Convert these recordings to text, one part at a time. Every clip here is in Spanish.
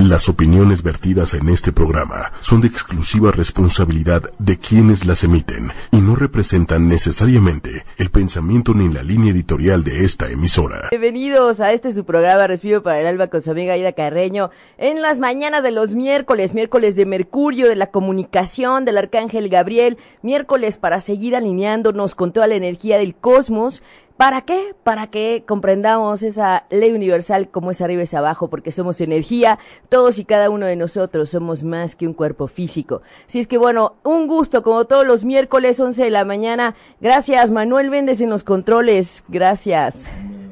Las opiniones vertidas en este programa son de exclusiva responsabilidad de quienes las emiten y no representan necesariamente el pensamiento ni la línea editorial de esta emisora. Bienvenidos a este su programa Respiro para el Alba con su amiga Aida Carreño en las mañanas de los miércoles, miércoles de Mercurio, de la comunicación, del Arcángel Gabriel, miércoles para seguir alineándonos con toda la energía del cosmos ¿Para qué? Para que comprendamos esa ley universal como es arriba es abajo, porque somos energía, todos y cada uno de nosotros somos más que un cuerpo físico. Así es que bueno, un gusto, como todos los miércoles, 11 de la mañana. Gracias, Manuel Véndez en los controles. Gracias.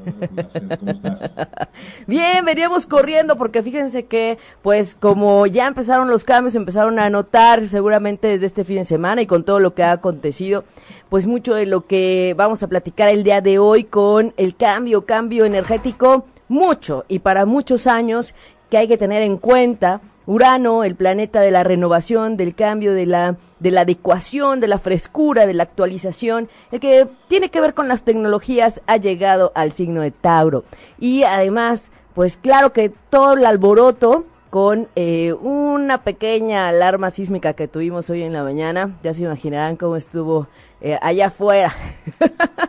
Bien, veníamos corriendo porque fíjense que, pues, como ya empezaron los cambios, empezaron a notar seguramente desde este fin de semana y con todo lo que ha acontecido, pues mucho de lo que vamos a platicar el día de hoy con el cambio, cambio energético, mucho y para muchos años que hay que tener en cuenta Urano, el planeta de la renovación, del cambio, de la, de la adecuación, de la frescura, de la actualización, el que tiene que ver con las tecnologías, ha llegado al signo de Tauro. Y además, pues claro que todo el alboroto con eh, una pequeña alarma sísmica que tuvimos hoy en la mañana, ya se imaginarán cómo estuvo eh, allá afuera.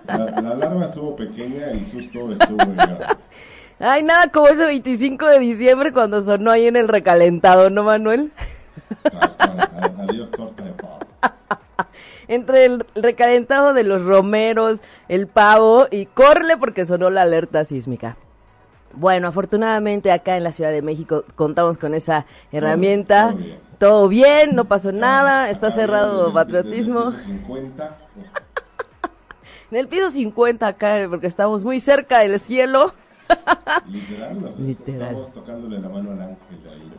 La, la, alarma estuvo pequeña y el susto estuvo Ay, nada como ese 25 de diciembre cuando sonó ahí en el recalentado, ¿no, Manuel? Adiós, torta de pavo. Entre el recalentado de los romeros, el pavo y corre porque sonó la alerta sísmica. Bueno, afortunadamente acá en la Ciudad de México contamos con esa herramienta. Todo bien, no pasó nada, está cerrado patriotismo. En el piso 50 acá, porque estamos muy cerca del cielo. Literal, Literal. estamos tocándole la mano al ángel ahí.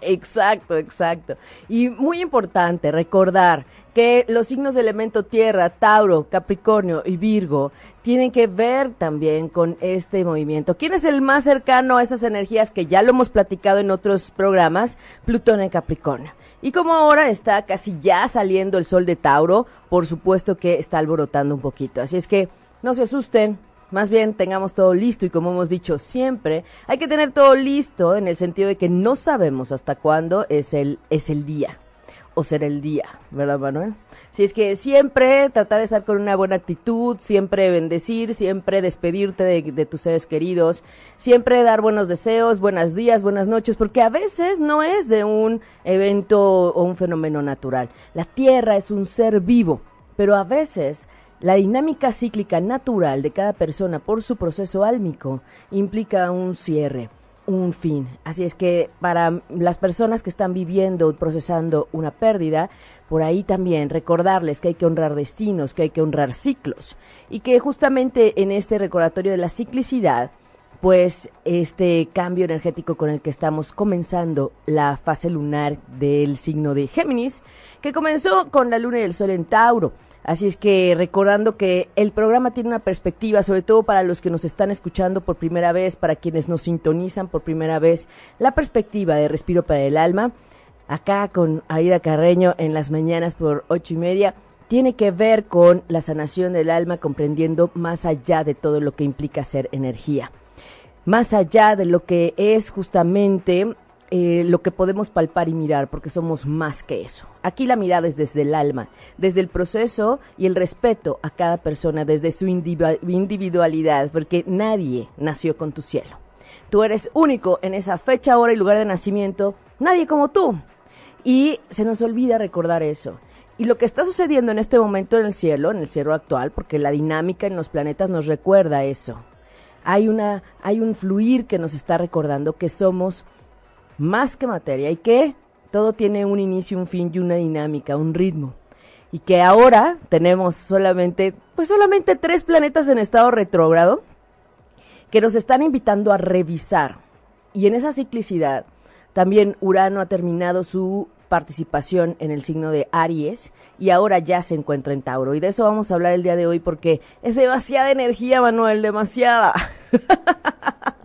Exacto, exacto. Y muy importante recordar que los signos de elemento tierra, Tauro, Capricornio y Virgo, tienen que ver también con este movimiento. ¿Quién es el más cercano a esas energías que ya lo hemos platicado en otros programas? Plutón en Capricornio. Y como ahora está casi ya saliendo el sol de Tauro, por supuesto que está alborotando un poquito. Así es que no se asusten, más bien tengamos todo listo y como hemos dicho siempre, hay que tener todo listo en el sentido de que no sabemos hasta cuándo es el, es el día o será el día, ¿verdad Manuel? Si es que siempre tratar de estar con una buena actitud, siempre bendecir, siempre despedirte de, de, tus seres queridos, siempre dar buenos deseos, buenos días, buenas noches, porque a veces no es de un evento o un fenómeno natural. La Tierra es un ser vivo, pero a veces la dinámica cíclica natural de cada persona por su proceso álmico implica un cierre, un fin. Así es que para las personas que están viviendo procesando una pérdida, por ahí también recordarles que hay que honrar destinos, que hay que honrar ciclos y que justamente en este recordatorio de la ciclicidad, pues este cambio energético con el que estamos comenzando la fase lunar del signo de Géminis, que comenzó con la luna y el sol en Tauro Así es que recordando que el programa tiene una perspectiva, sobre todo para los que nos están escuchando por primera vez, para quienes nos sintonizan por primera vez, la perspectiva de Respiro para el Alma, acá con Aida Carreño en las mañanas por ocho y media, tiene que ver con la sanación del alma, comprendiendo más allá de todo lo que implica ser energía, más allá de lo que es justamente eh, lo que podemos palpar y mirar, porque somos más que eso. Aquí la mirada es desde el alma, desde el proceso y el respeto a cada persona, desde su individualidad, porque nadie nació con tu cielo. Tú eres único en esa fecha, hora y lugar de nacimiento, nadie como tú. Y se nos olvida recordar eso. Y lo que está sucediendo en este momento en el cielo, en el cielo actual, porque la dinámica en los planetas nos recuerda eso. Hay una, hay un fluir que nos está recordando que somos más que materia y que todo tiene un inicio, un fin y una dinámica, un ritmo. Y que ahora tenemos solamente, pues solamente tres planetas en estado retrógrado que nos están invitando a revisar. Y en esa ciclicidad, también Urano ha terminado su participación en el signo de Aries y ahora ya se encuentra en Tauro. Y de eso vamos a hablar el día de hoy porque es demasiada energía, Manuel, demasiada.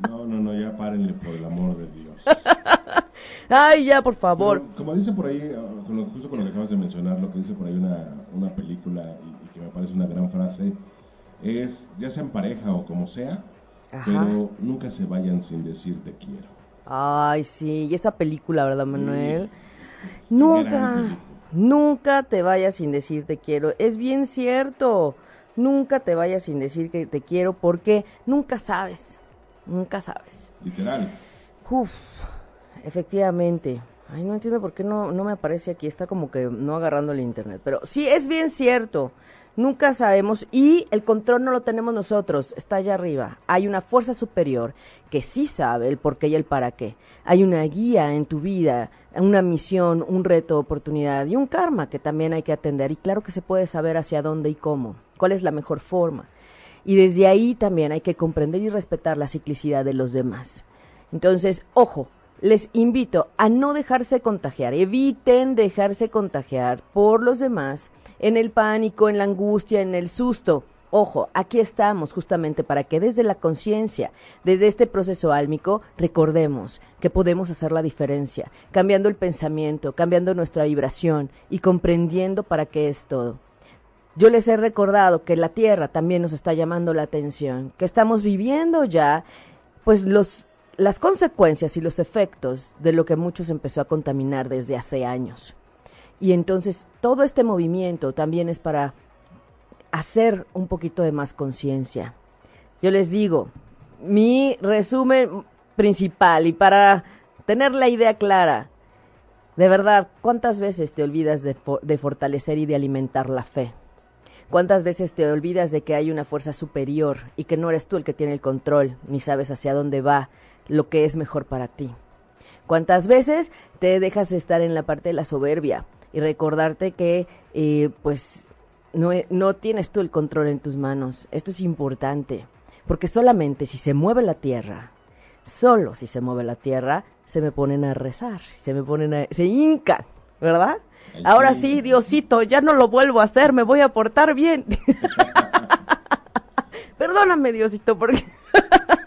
No, no, no, ya párenle por el amor de Dios. Ay, ya, por favor. Pero, como dice por ahí, ah, con lo, justo con lo que acabas de mencionar, lo que dice por ahí una, una película y, y que me parece una gran frase, es, ya sea en pareja o como sea, Ajá. pero nunca se vayan sin decir te quiero. Ay, sí, y esa película, ¿verdad, Manuel? Nunca, nunca te vayas sin decir te quiero. Es bien cierto. Nunca te vayas sin decir que te quiero porque nunca sabes. Nunca sabes. Literal. Uf, efectivamente. Ay, no entiendo por qué no, no me aparece aquí. Está como que no agarrando el internet. Pero sí, es bien cierto. Nunca sabemos y el control no lo tenemos nosotros, está allá arriba. Hay una fuerza superior que sí sabe el por qué y el para qué. Hay una guía en tu vida, una misión, un reto, oportunidad y un karma que también hay que atender. Y claro que se puede saber hacia dónde y cómo, cuál es la mejor forma. Y desde ahí también hay que comprender y respetar la ciclicidad de los demás. Entonces, ojo, les invito a no dejarse contagiar, eviten dejarse contagiar por los demás en el pánico, en la angustia, en el susto. Ojo, aquí estamos justamente para que desde la conciencia, desde este proceso álmico, recordemos que podemos hacer la diferencia, cambiando el pensamiento, cambiando nuestra vibración y comprendiendo para qué es todo. Yo les he recordado que la Tierra también nos está llamando la atención, que estamos viviendo ya pues los las consecuencias y los efectos de lo que muchos empezó a contaminar desde hace años. Y entonces todo este movimiento también es para hacer un poquito de más conciencia. Yo les digo, mi resumen principal y para tener la idea clara, de verdad, ¿cuántas veces te olvidas de, de, fortalecer y de alimentar la fe? ¿Cuántas veces te olvidas de que hay una fuerza superior y que no eres tú el que tiene el control, ni sabes hacia dónde va lo que es mejor para ti? ¿Cuántas veces te dejas estar en la parte de la soberbia? y recordarte que eh, pues no, no tienes tú el control en tus manos. Esto es importante, porque solamente si se mueve la tierra, solo si se mueve la tierra, se me ponen a rezar, se me ponen a, se hincan, ¿verdad? Ahora sí, Diosito, ya no lo vuelvo a hacer, me voy a portar bien. Perdóname, Diosito, porque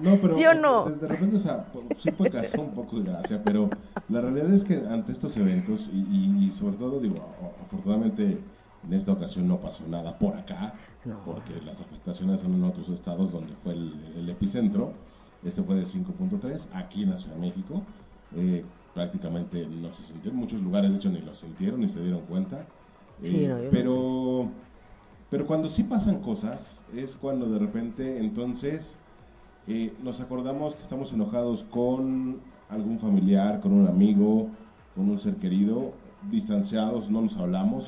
no, pero, ¿Sí o no? De, repente, o sea, sí puede causar un poco de gracia, pero la realidad es que ante estos eventos, y, sobre todo, digo, afortunadamente en esta ocasión no pasó nada por acá, porque las afectaciones son en otros estados donde fue el, epicentro. Este fue de 5.3, aquí en la Ciudad de México. Eh, prácticamente no se sintió. En muchos lugares, de hecho, ni lo sintieron ni se dieron cuenta. Eh, pero, pero cuando sí pasan cosas, es cuando de repente entonces eh, nos acordamos que estamos enojados con algún familiar, con un amigo, con un ser querido, distanciados, no nos hablamos,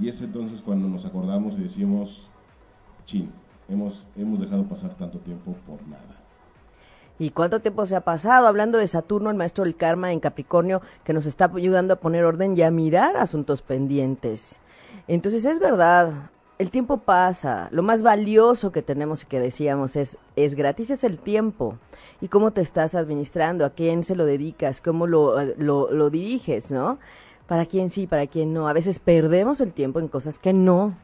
y es entonces cuando nos acordamos y decimos, chin, hemos, hemos dejado pasar tanto tiempo por nada. ¿Y cuánto tiempo se ha pasado? Hablando de Saturno, el maestro del karma en Capricornio, que nos está ayudando a poner orden y a mirar asuntos pendientes. Entonces es verdad, el tiempo pasa, lo más valioso que tenemos y que decíamos es, es gratis, es el tiempo. Y cómo te estás administrando, a quién se lo dedicas, cómo lo, lo, diriges, ¿no? Para quién sí, para quién no. A veces perdemos el tiempo en cosas que no.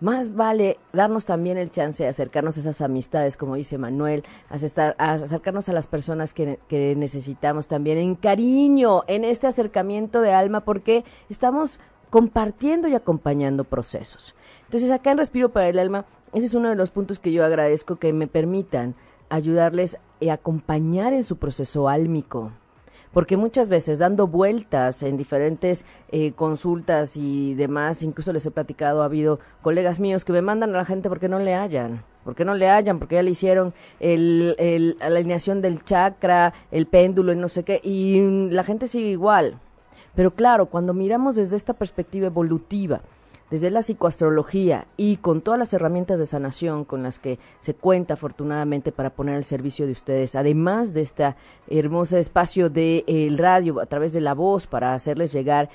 Más vale darnos también el chance de acercarnos a esas amistades, como dice Manuel, a, a acercarnos a las personas que, que necesitamos también en cariño, en este acercamiento de alma, porque estamos compartiendo y acompañando procesos. Entonces, acá en Respiro para el Alma, ese es uno de los puntos que yo agradezco que me permitan ayudarles y acompañar en su proceso álmico. Porque muchas veces dando vueltas en diferentes eh, consultas y demás, incluso les he platicado, ha habido colegas míos que me mandan a la gente porque no le hallan. porque no le hallan? Porque ya le hicieron el, la alineación del chakra, el péndulo y no sé qué, y la gente sigue igual. Pero claro, cuando miramos desde esta perspectiva evolutiva, desde la psicoastrología y con todas las herramientas de sanación con las que se cuenta afortunadamente para poner al servicio de ustedes, además de este hermoso espacio del el radio a través de la voz para hacerles llegar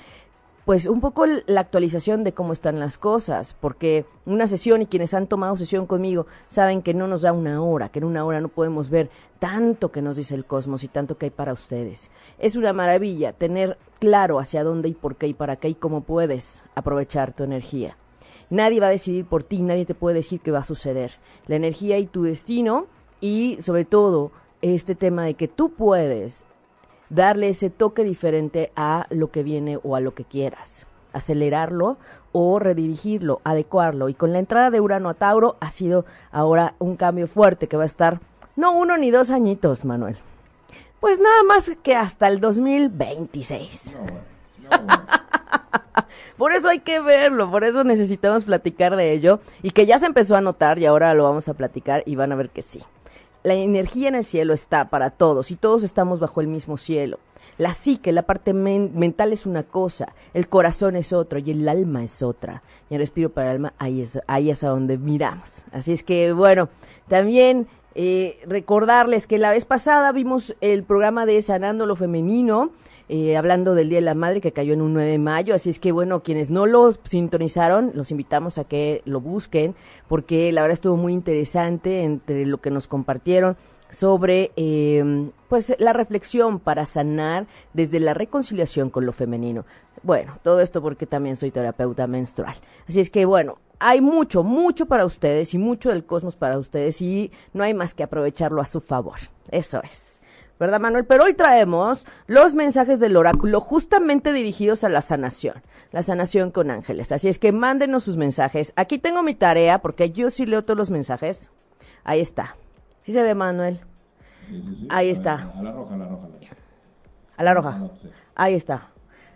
pues un poco la actualización de cómo están las cosas, porque una sesión y quienes han tomado sesión conmigo saben que no nos da una hora, que en una hora no podemos ver tanto que nos dice el cosmos y tanto que hay para ustedes. Es una maravilla tener claro hacia dónde y por qué y para qué y cómo puedes aprovechar tu energía. Nadie va a decidir por ti, nadie te puede decir qué va a suceder. La energía y tu destino y sobre todo este tema de que tú puedes darle ese toque diferente a lo que viene o a lo que quieras, acelerarlo o redirigirlo, adecuarlo. Y con la entrada de Urano a Tauro ha sido ahora un cambio fuerte que va a estar no uno ni dos añitos, Manuel. pues nada más que hasta el 2026. por eso hay que verlo, por eso necesitamos platicar de ello y que ya se empezó a notar y ahora lo vamos a platicar y van a ver que sí. La energía en el cielo está para todos y todos estamos bajo el mismo cielo. La psique, la parte mental es una cosa, el corazón es otro y el alma es otra. Y el respiro para el alma, ahí es, ahí es a donde miramos. Así es que, bueno, también eh, recordarles que la vez pasada vimos el programa de Sanando lo Femenino, eh, hablando del Día de la Madre que cayó en un 9 de mayo. Así es que, bueno, quienes no lo sintonizaron, los invitamos a que lo busquen, porque la verdad estuvo muy interesante entre lo que nos compartieron sobre eh, pues la reflexión para sanar desde la reconciliación con lo femenino. Bueno, todo esto porque también soy terapeuta menstrual. Así es que bueno, hay mucho, mucho para ustedes y mucho del cosmos para ustedes y no hay más que aprovecharlo a su favor. Eso es. ¿Verdad, Manuel? Pero hoy traemos los mensajes del oráculo justamente dirigidos a la sanación, la sanación con ángeles. Así es que mándenos sus mensajes. Aquí tengo mi tarea porque yo sí leo todos los mensajes. Ahí está. ¿Sí se ve, Manuel? Ahí está. A la roja, a la roja. A la roja. Ahí está.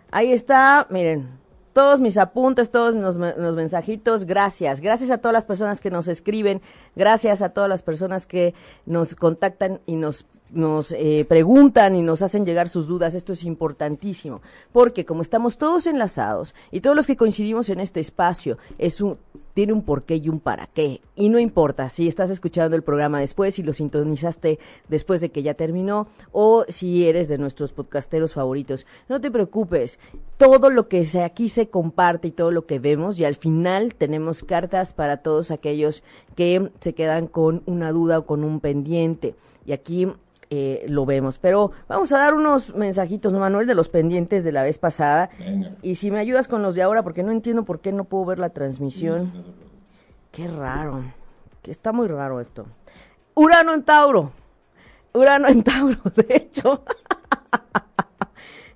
Ahí está, miren, todos mis apuntes, todos los, los, mensajitos, gracias. Gracias a todas las personas que nos escriben, gracias a todas las personas que nos contactan y nos nos eh, preguntan y nos hacen llegar sus dudas, esto es importantísimo, porque como estamos todos enlazados y todos los que coincidimos en este espacio, es un, tiene un porqué y un para qué. Y no importa si estás escuchando el programa después, si lo sintonizaste después de que ya terminó, o si eres de nuestros podcasteros favoritos. No te preocupes, todo lo que aquí se comparte y todo lo que vemos, y al final tenemos cartas para todos aquellos que se quedan con una duda o con un pendiente. Y aquí eh, lo vemos. Pero vamos a dar unos mensajitos, ¿no, Manuel, de los pendientes de la vez pasada. Y si me ayudas con los de ahora, porque no entiendo por qué no puedo ver la transmisión. Qué raro. Que está muy raro esto. Urano en Tauro. Urano en Tauro, de hecho.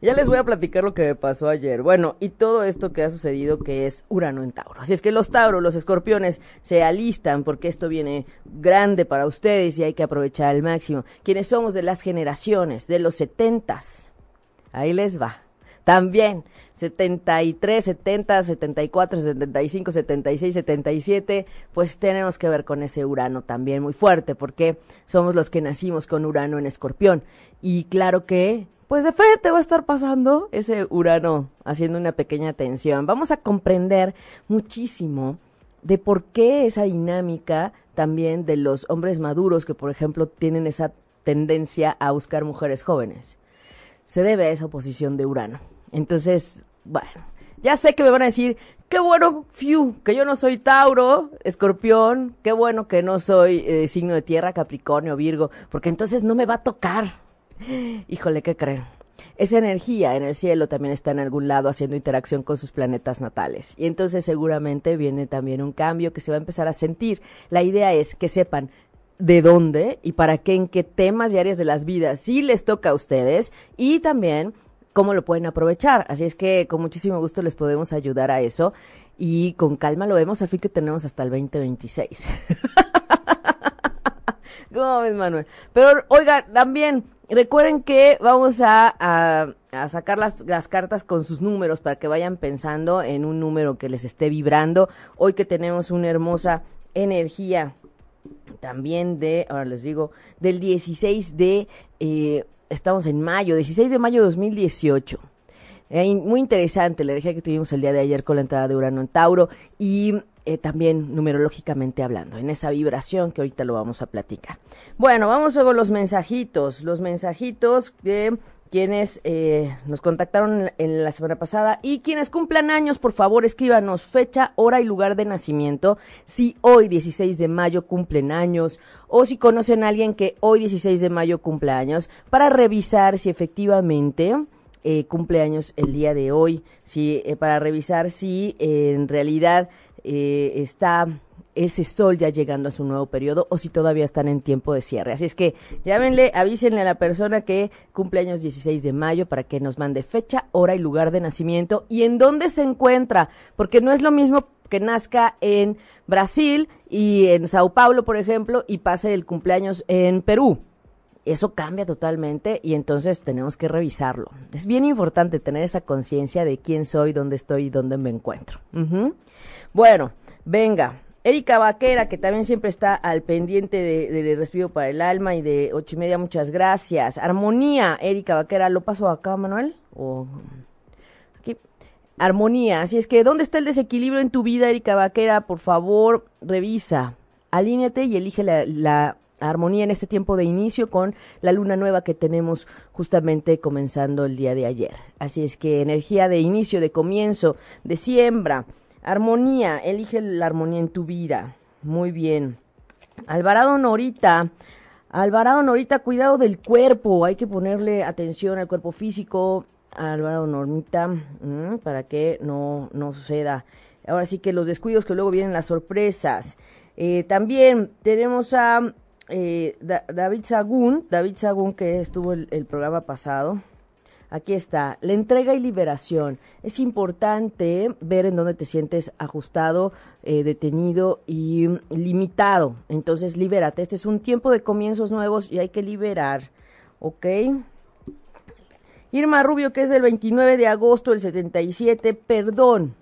Ya les voy a platicar lo que me pasó ayer. Bueno, y todo esto que ha sucedido que es Urano en Tauro. Así es que los Tauros, los escorpiones, se alistan porque esto viene grande para ustedes y hay que aprovechar al máximo. Quienes somos de las generaciones, de los setentas. Ahí les va. También 73, 70, 74, 75, 76, 77, pues tenemos que ver con ese Urano también muy fuerte, porque somos los que nacimos con Urano en Escorpión. Y claro que pues de frente va a estar pasando ese Urano haciendo una pequeña tensión. Vamos a comprender muchísimo de por qué esa dinámica también de los hombres maduros que, por ejemplo, tienen esa tendencia a buscar mujeres jóvenes. Se debe a esa oposición de Urano. Entonces, bueno, ya sé que me van a decir, qué bueno, fiu, que yo no soy Tauro, Escorpión, qué bueno que no soy eh, signo de tierra, Capricornio, Virgo, porque entonces no me va a tocar Híjole, ¿qué creen? Esa energía en el cielo también está en algún lado haciendo interacción con sus planetas natales. Y entonces seguramente viene también un cambio que se va a empezar a sentir. La idea es que sepan de dónde y para qué, en qué temas y áreas de las vidas sí les toca a ustedes y también cómo lo pueden aprovechar. Así es que con muchísimo gusto les podemos ayudar a eso y con calma lo vemos, al fin que tenemos hasta el 2026. ¿Cómo ves, Manuel? Pero, oiga, también recuerden que vamos a, sacar las, las, cartas con sus números para que vayan pensando en un número que les esté vibrando. Hoy que tenemos una hermosa energía también de, ahora les digo, del 16 de, eh, estamos en mayo, 16 de mayo de 2018. Eh, muy interesante la energía que tuvimos el día de ayer con la entrada de Urano en Tauro y eh, también numerológicamente hablando, en esa vibración que ahorita lo vamos a platicar. Bueno, vamos luego los mensajitos, los mensajitos de quienes eh, nos contactaron en la semana pasada y quienes cumplan años, por favor, escríbanos fecha, hora y lugar de nacimiento. Si hoy 16 de mayo cumplen años o si conocen a alguien que hoy 16 de mayo cumple años, para revisar si efectivamente eh, cumple años el día de hoy, si, para revisar si en realidad eh, está ese sol ya llegando a su nuevo periodo o si todavía están en tiempo de cierre. Así es que llámenle, avísenle a la persona que cumple años 16 de mayo para que nos mande fecha, hora y lugar de nacimiento y en dónde se encuentra, porque no es lo mismo que nazca en Brasil y en Sao Paulo, por ejemplo, y pase el cumpleaños en Perú. eso cambia totalmente y entonces tenemos que revisarlo. Es bien importante tener esa conciencia de quién soy, dónde estoy y dónde me encuentro. Bueno, venga. Erika Vaquera, que también siempre está al pendiente del de, respiro para el alma y de ocho y media, muchas gracias. Armonía, Erika Vaquera, ¿lo paso acá, Manuel? O aquí. Armonía, así es que, ¿dónde está el desequilibrio en tu vida, Erika Vaquera? Por favor, revisa, alíñate y elige la armonía en este tiempo de inicio con la luna nueva que tenemos justamente comenzando el día de ayer. Así es que energía de inicio, de comienzo, de siembra, armonía, elige la armonía en tu vida. Muy bien. Alvarado Norita, Alvarado Norita, cuidado del cuerpo, hay que ponerle atención al cuerpo físico. Alvarado Normita, mm, para que no, no suceda. Ahora sí que los descuidos que luego vienen las sorpresas. Eh, también tenemos a eh, David Sagún, David Sagún que estuvo el, el, programa pasado. Aquí está, la entrega y liberación. Es importante ver en dónde te sientes ajustado, eh, detenido y limitado. Entonces, libérate. Este es un tiempo de comienzos nuevos y hay que liberar. ¿Ok? Irma Rubio, que es del 29 de agosto del 77, perdón.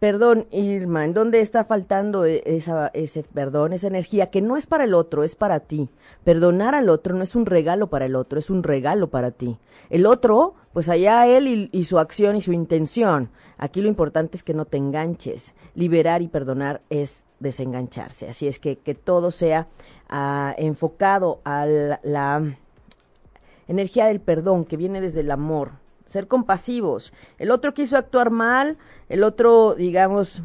Perdón, Irma, ¿en dónde está faltando e, esa, ese perdón, esa energía que no es para el otro, es para ti? Perdonar al otro no es un regalo para el otro, es un regalo para ti. El otro, pues allá él y, su acción y su intención. Aquí lo importante es que no te enganches. Liberar y perdonar es desengancharse. Así es que que todo sea ah, enfocado a la energía del perdón que viene desde el amor, ser compasivos. El otro quiso actuar mal, el otro, digamos,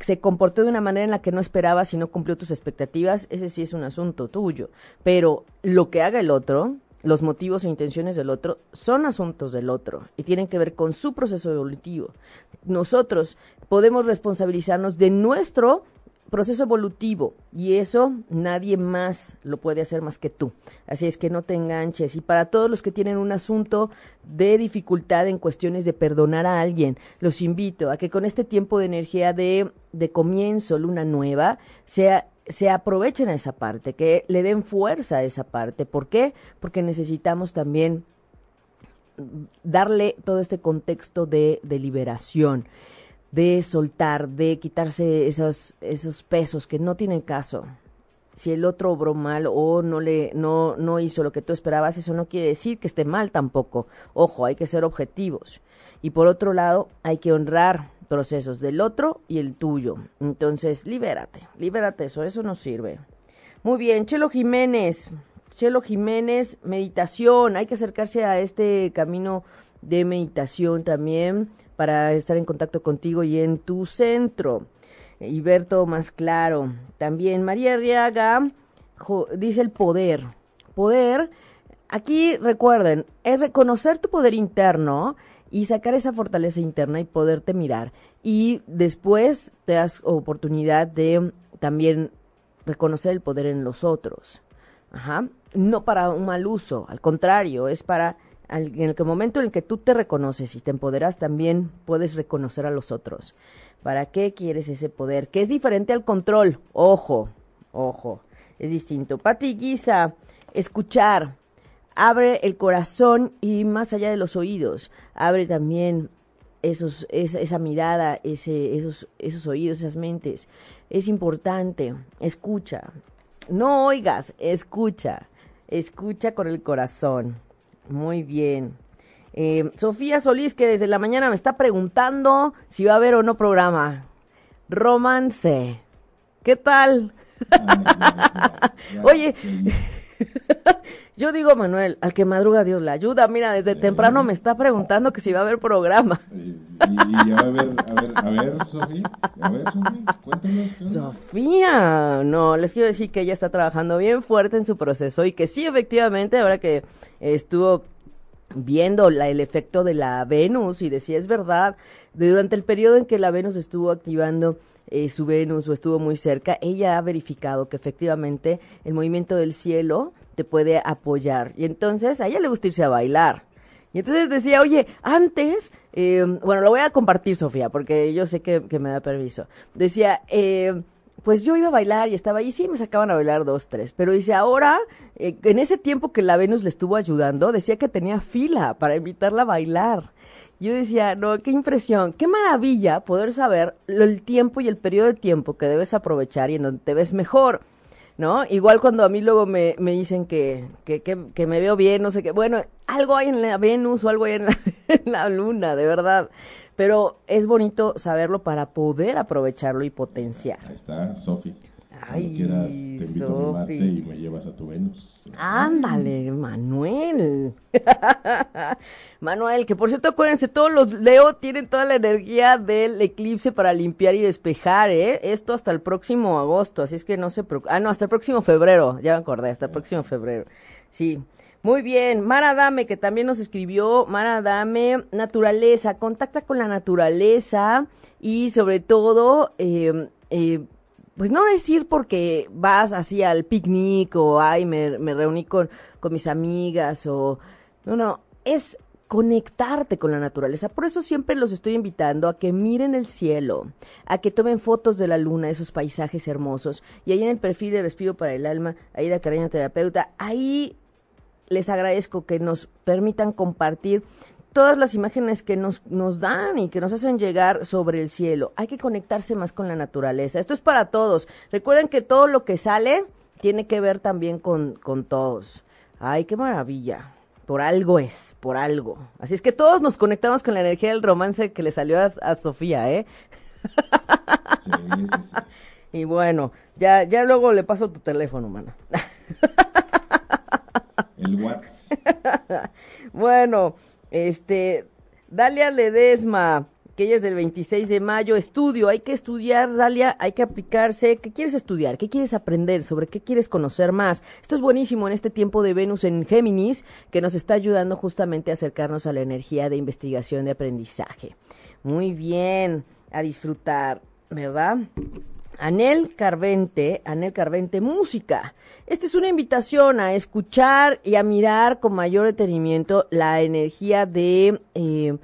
se comportó de una manera en la que no esperabas y no cumplió tus expectativas, ese sí es un asunto tuyo. Pero lo que haga el otro, los motivos o intenciones del otro, son asuntos del otro y tienen que ver con su proceso evolutivo. Nosotros podemos responsabilizarnos de nuestro proceso evolutivo y eso nadie más lo puede hacer más que tú. Así es que no te enganches. Y para todos los que tienen un asunto de dificultad en cuestiones de perdonar a alguien, los invito a que con este tiempo de energía de, de comienzo, luna nueva, sea se aprovechen a esa parte, que le den fuerza a esa parte. ¿Por qué? Porque necesitamos también darle todo este contexto de, de liberación de soltar, de quitarse esos, esos pesos que no tienen caso. Si el otro obró mal o no le no no hizo lo que tú esperabas, eso no quiere decir que esté mal tampoco. Ojo, hay que ser objetivos. Y por otro lado, hay que honrar procesos del otro y el tuyo. Entonces, libérate, libérate eso, eso no sirve. Muy bien, Chelo Jiménez, Chelo Jiménez, meditación, hay que acercarse a este camino de meditación también para estar en contacto contigo y en tu centro y ver todo más claro. También María Arriaga dice el poder. Poder, aquí recuerden, es reconocer tu poder interno y sacar esa fortaleza interna y poderte mirar. Y después te das oportunidad de también reconocer el poder en los otros. Ajá. No para un mal uso, al contrario, es para en el momento en el que tú te reconoces y te empoderas, también puedes reconocer a los otros. ¿Para qué quieres ese poder? Que es diferente al control. Ojo, ojo, es distinto. Pati Guisa, escuchar. Abre el corazón y más allá de los oídos. Abre también esos, esa, mirada, esos, esos oídos, esas mentes. Es importante. Escucha. No oigas, escucha. Escucha con el corazón. Muy bien. Eh, Sofía Solís, que desde la mañana me está preguntando si va a haber o no programa. Romance. ¿Qué tal? Oye, yo digo, Manuel, al que madruga Dios la ayuda. Mira, desde temprano me está preguntando que si va a haber programa. Y, y, a ver, a ver, a ver, Sofía, a ver, Sofía, cuéntanos. Sofía, no, les quiero decir que ella está trabajando bien fuerte en su proceso y que sí, efectivamente, ahora que estuvo viendo la, el efecto de la Venus y decía, es verdad, durante el periodo en que la Venus estuvo activando eh, su Venus o estuvo muy cerca, ella ha verificado que efectivamente el movimiento del cielo te puede apoyar. Y entonces a ella le gusta irse a bailar. Y entonces decía, oye, antes, eh, bueno, lo voy a compartir, Sofía, porque yo sé que, me da permiso. Decía, eh, pues yo iba a bailar y estaba ahí, sí, me sacaban a bailar dos, tres, pero dice, ahora, eh, en ese tiempo que la Venus le estuvo ayudando, decía que tenía fila para invitarla a bailar. Yo decía, no, qué impresión, qué maravilla poder saber el tiempo y el periodo de tiempo que debes aprovechar y en donde te ves mejor. ¿No? Igual cuando a mí luego me, me dicen que, que, que, me veo bien, no sé qué, bueno, algo hay en la Venus o algo hay en la, en la Luna, de verdad pero es bonito saberlo para poder aprovecharlo y potenciar. Ahí está, Sofi. Ay, quieras, te invito a mi y me llevas a tu Venus. Ándale, Manuel. Manuel, que por cierto, acuérdense, todos los Leo tienen toda la energía del eclipse para limpiar y despejar, ¿eh? Esto hasta el próximo agosto, así es que no se preocupen. Ah, no, hasta el próximo febrero, ya me acordé, hasta el próximo febrero. Sí. Muy bien, Mara Dame, que también nos escribió, Mara Dame, naturaleza, contacta con la naturaleza y sobre todo, eh, eh, pues no decir porque vas así al picnic o ay, me, me reuní con, con mis amigas o, no, no, es conectarte con la naturaleza. Por eso siempre los estoy invitando a que miren el cielo, a que tomen fotos de la luna, esos paisajes hermosos. Y ahí en el perfil de Respiro para el Alma, ahí de Cariño Terapeuta, ahí les agradezco que nos permitan compartir todas las imágenes que nos, nos dan y que nos hacen llegar sobre el cielo. Hay que conectarse más con la naturaleza. Esto es para todos. Recuerden que todo lo que sale tiene que ver también con, con todos. Ay, qué maravilla. Por algo es, por algo. Así es que todos nos conectamos con la energía del romance que le salió a, Sofía, ¿eh? Y bueno, ya, ya luego le paso tu teléfono, mana. bueno, este, Dalia Ledesma, que ella es del 26 de mayo, estudio, hay que estudiar, Dalia, hay que aplicarse. ¿Qué quieres estudiar? ¿Qué quieres aprender? ¿Sobre qué quieres conocer más? Esto es buenísimo en este tiempo de Venus en Géminis, que nos está ayudando justamente a acercarnos a la energía de investigación, de aprendizaje. Muy bien, a disfrutar, ¿verdad? Anel Carvente, Anel Carvente Música. Esta es una invitación a escuchar y a mirar con mayor detenimiento la energía de eh,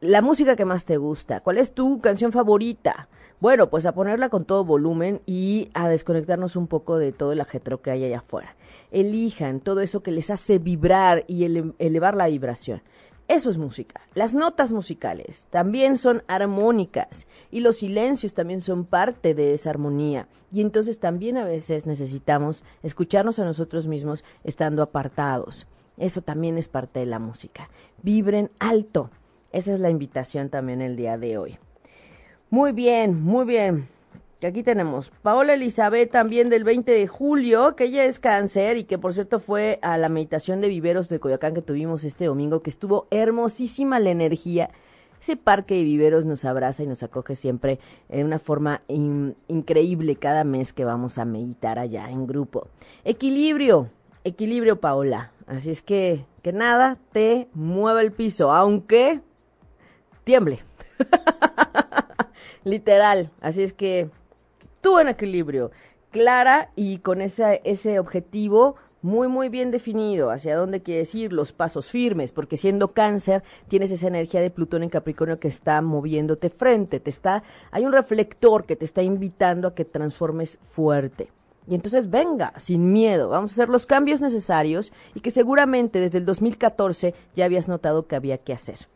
la música que más te gusta. ¿Cuál es tu canción favorita? Bueno, pues a ponerla con todo volumen y a desconectarnos un poco de todo el ajetro que hay allá afuera. Elijan todo eso que les hace vibrar y elevar la vibración. Eso es música. Las notas musicales también son armónicas y los silencios también son parte de esa armonía. Y entonces también a veces necesitamos escucharnos a nosotros mismos estando apartados. Eso también es parte de la música. Vibren alto. Esa es la invitación también el día de hoy. Muy bien, muy bien que aquí tenemos Paola Elizabeth también del 20 de julio, que ella es cáncer y que por cierto fue a la meditación de viveros de Coyoacán que tuvimos este domingo, que estuvo hermosísima la energía. Ese parque de viveros nos abraza y nos acoge siempre en una forma increíble cada mes que vamos a meditar allá en grupo. Equilibrio, equilibrio Paola. Así es que que nada te mueva el piso, aunque tiemble. Literal. Así es que tú en equilibrio, clara y con ese, ese objetivo muy, muy bien definido, hacia dónde quieres ir, los pasos firmes, porque siendo cáncer tienes esa energía de Plutón en Capricornio que está moviéndote frente, te está, hay un reflector que te está invitando a que transformes fuerte. Y entonces venga, sin miedo, vamos a hacer los cambios necesarios y que seguramente desde el 2014 ya habías notado que había que hacer.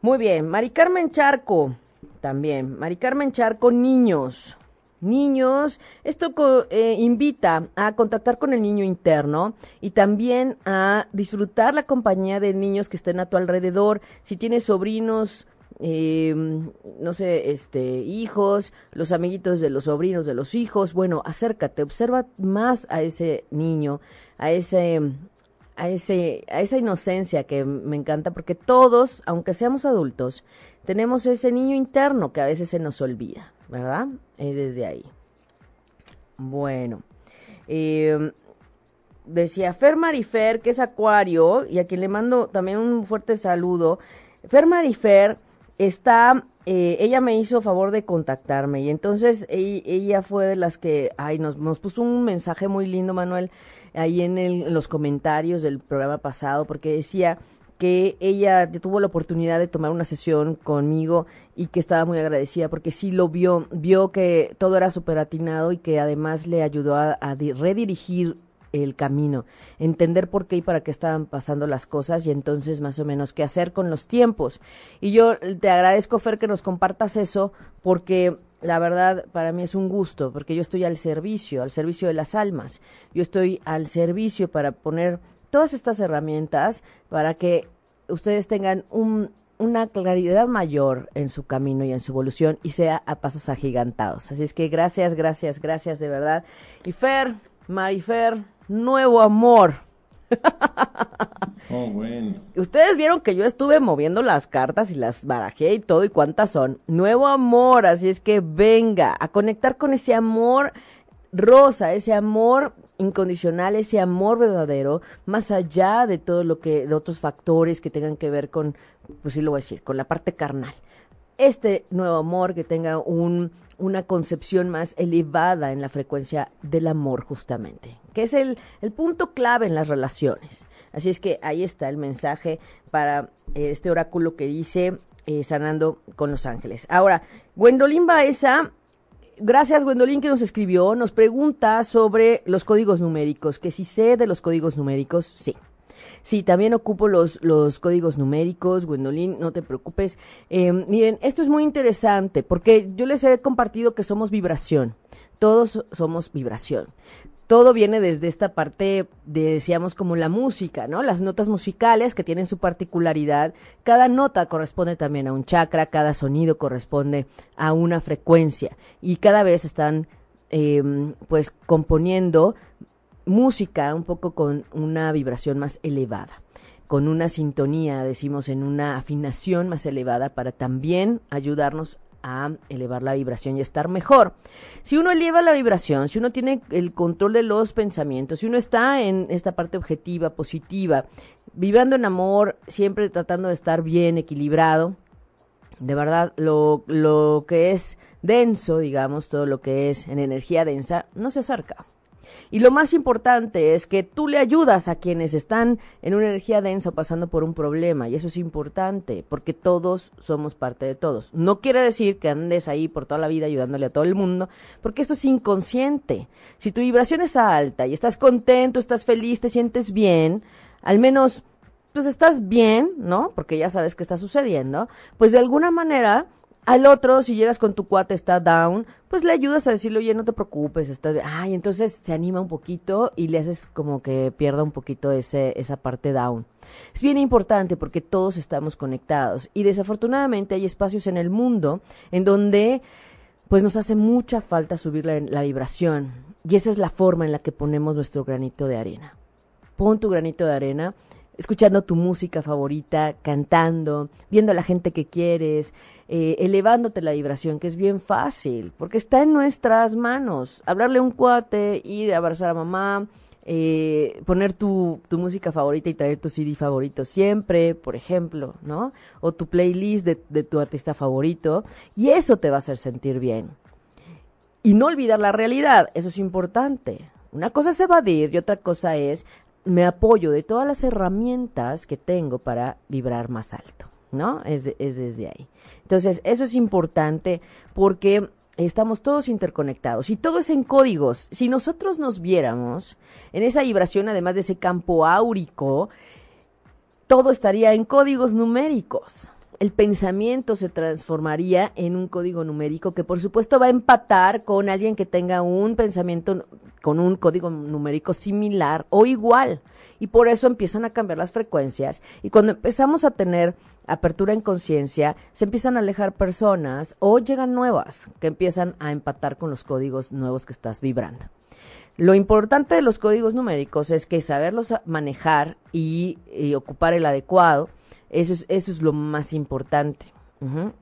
Muy bien, Mari Carmen Charco, también, Mari Carmen Charco, niños, niños. Esto eh, invita a contactar con el niño interno y también a disfrutar la compañía de niños que estén a tu alrededor. Si tienes sobrinos, eh, no sé, este, hijos, los amiguitos de los sobrinos de los hijos, bueno, acércate, observa más a ese niño, a ese, a ese, a esa inocencia que me encanta, porque todos, aunque seamos adultos, tenemos ese niño interno que a veces se nos olvida. ¿Verdad? Es desde ahí. Bueno, em, decía Fer Marifer, que es Acuario, y a quien le mando también un fuerte saludo. Fer Marifer está, eh, ella me hizo favor de contactarme, y entonces ella, fue de las que, ay, nos, nos puso un mensaje muy lindo, Manuel, ahí en, en los comentarios del programa pasado, porque decía que ella tuvo la oportunidad de tomar una sesión conmigo y que estaba muy agradecida porque sí lo vio, vio que todo era súper atinado y que además le ayudó a, redirigir el camino, entender por qué y para qué estaban pasando las cosas y entonces más o menos qué hacer con los tiempos. Y yo te agradezco, Fer, que nos compartas eso porque la verdad para mí es un gusto, porque yo estoy al servicio, al servicio de las almas. Yo estoy al servicio para poner todas estas herramientas para que ustedes tengan un, una claridad mayor en su camino y en su evolución y sea a pasos agigantados. Así es que gracias, gracias, gracias de verdad. Y Fer, Marifer, nuevo amor. Oh, bueno. Ustedes vieron que yo estuve moviendo las cartas y las barajé y todo y cuántas son. Nuevo amor, así es que venga a conectar con ese amor rosa, ese amor incondicional, ese amor verdadero, más allá de todo lo que, de otros factores que tengan que ver con, pues sí lo voy a decir, con la parte carnal. Este nuevo amor que tenga un, una concepción más elevada en la frecuencia del amor justamente, que es el, el punto clave en las relaciones. Así es que ahí está el mensaje para eh, este oráculo que dice eh, sanando con los ángeles. Ahora, Gwendolyn Baeza Gracias, Gwendolyn, que nos escribió. Nos pregunta sobre los códigos numéricos. Que si sé de los códigos numéricos, sí. Sí, también ocupo los, los códigos numéricos, Gwendolyn, no te preocupes. Eh, miren, esto es muy interesante porque yo les he compartido que somos vibración. Todos somos vibración todo viene desde esta parte de, decíamos, como la música, ¿no? Las notas musicales que tienen su particularidad. Cada nota corresponde también a un chakra, cada sonido corresponde a una frecuencia y cada vez están, em, pues, componiendo música un poco con una vibración más elevada con una sintonía, decimos, en una afinación más elevada para también ayudarnos a elevar la vibración y estar mejor. Si uno eleva la vibración, si uno tiene el control de los pensamientos, si uno está en esta parte objetiva, positiva, vibrando en amor, siempre tratando de estar bien equilibrado, de verdad, lo, lo que es denso, digamos, todo lo que es en energía densa, no se acerca. Y lo más importante es que tú le ayudas a quienes están en una energía densa o pasando por un problema. Y eso es importante, porque todos somos parte de todos. No quiere decir que andes ahí por toda la vida ayudándole a todo el mundo, porque eso es inconsciente. Si tu vibración es alta y estás contento, estás feliz, te sientes bien, al menos pues estás bien, ¿no? Porque ya sabes qué está sucediendo, pues de alguna manera al otro, si llegas con tu cuate, está down, pues le ayudas a decirle, oye, no te preocupes, está bien. Ay, entonces se anima un poquito y le haces como que pierda un poquito ese, esa parte down. Es bien importante porque todos estamos conectados y desafortunadamente hay espacios en el mundo en donde pues nos hace mucha falta subir la vibración y esa es la forma en la que ponemos nuestro granito de arena. Pon tu granito de arena escuchando tu música favorita, cantando, viendo a la gente que quieres, eh, elevándote la vibración, que es bien fácil, porque está en nuestras manos. Hablarle a un cuate, ir a abrazar a mamá, eh, poner tu, tu, música favorita y traer tu CD favorito siempre, por ejemplo, ¿no? O tu playlist de, de tu artista favorito, y eso te va a hacer sentir bien. Y no olvidar la realidad, eso es importante. Una cosa es evadir y otra cosa es me apoyo de todas las herramientas que tengo para vibrar más alto, ¿no? Es, es desde ahí. Entonces, eso es importante porque estamos todos interconectados y todo es en códigos. Si nosotros nos viéramos en esa vibración, además de ese campo áurico, todo estaría en códigos numéricos el pensamiento se transformaría en un código numérico que por supuesto va a empatar con alguien que tenga un pensamiento con un código numérico similar o igual. Y por eso empiezan a cambiar las frecuencias. Y cuando empezamos a tener apertura en conciencia, se empiezan a alejar personas o llegan nuevas que empiezan a empatar con los códigos nuevos que estás vibrando. Lo importante de los códigos numéricos es que saberlos manejar y, y ocupar el adecuado eso es, eso es lo más importante.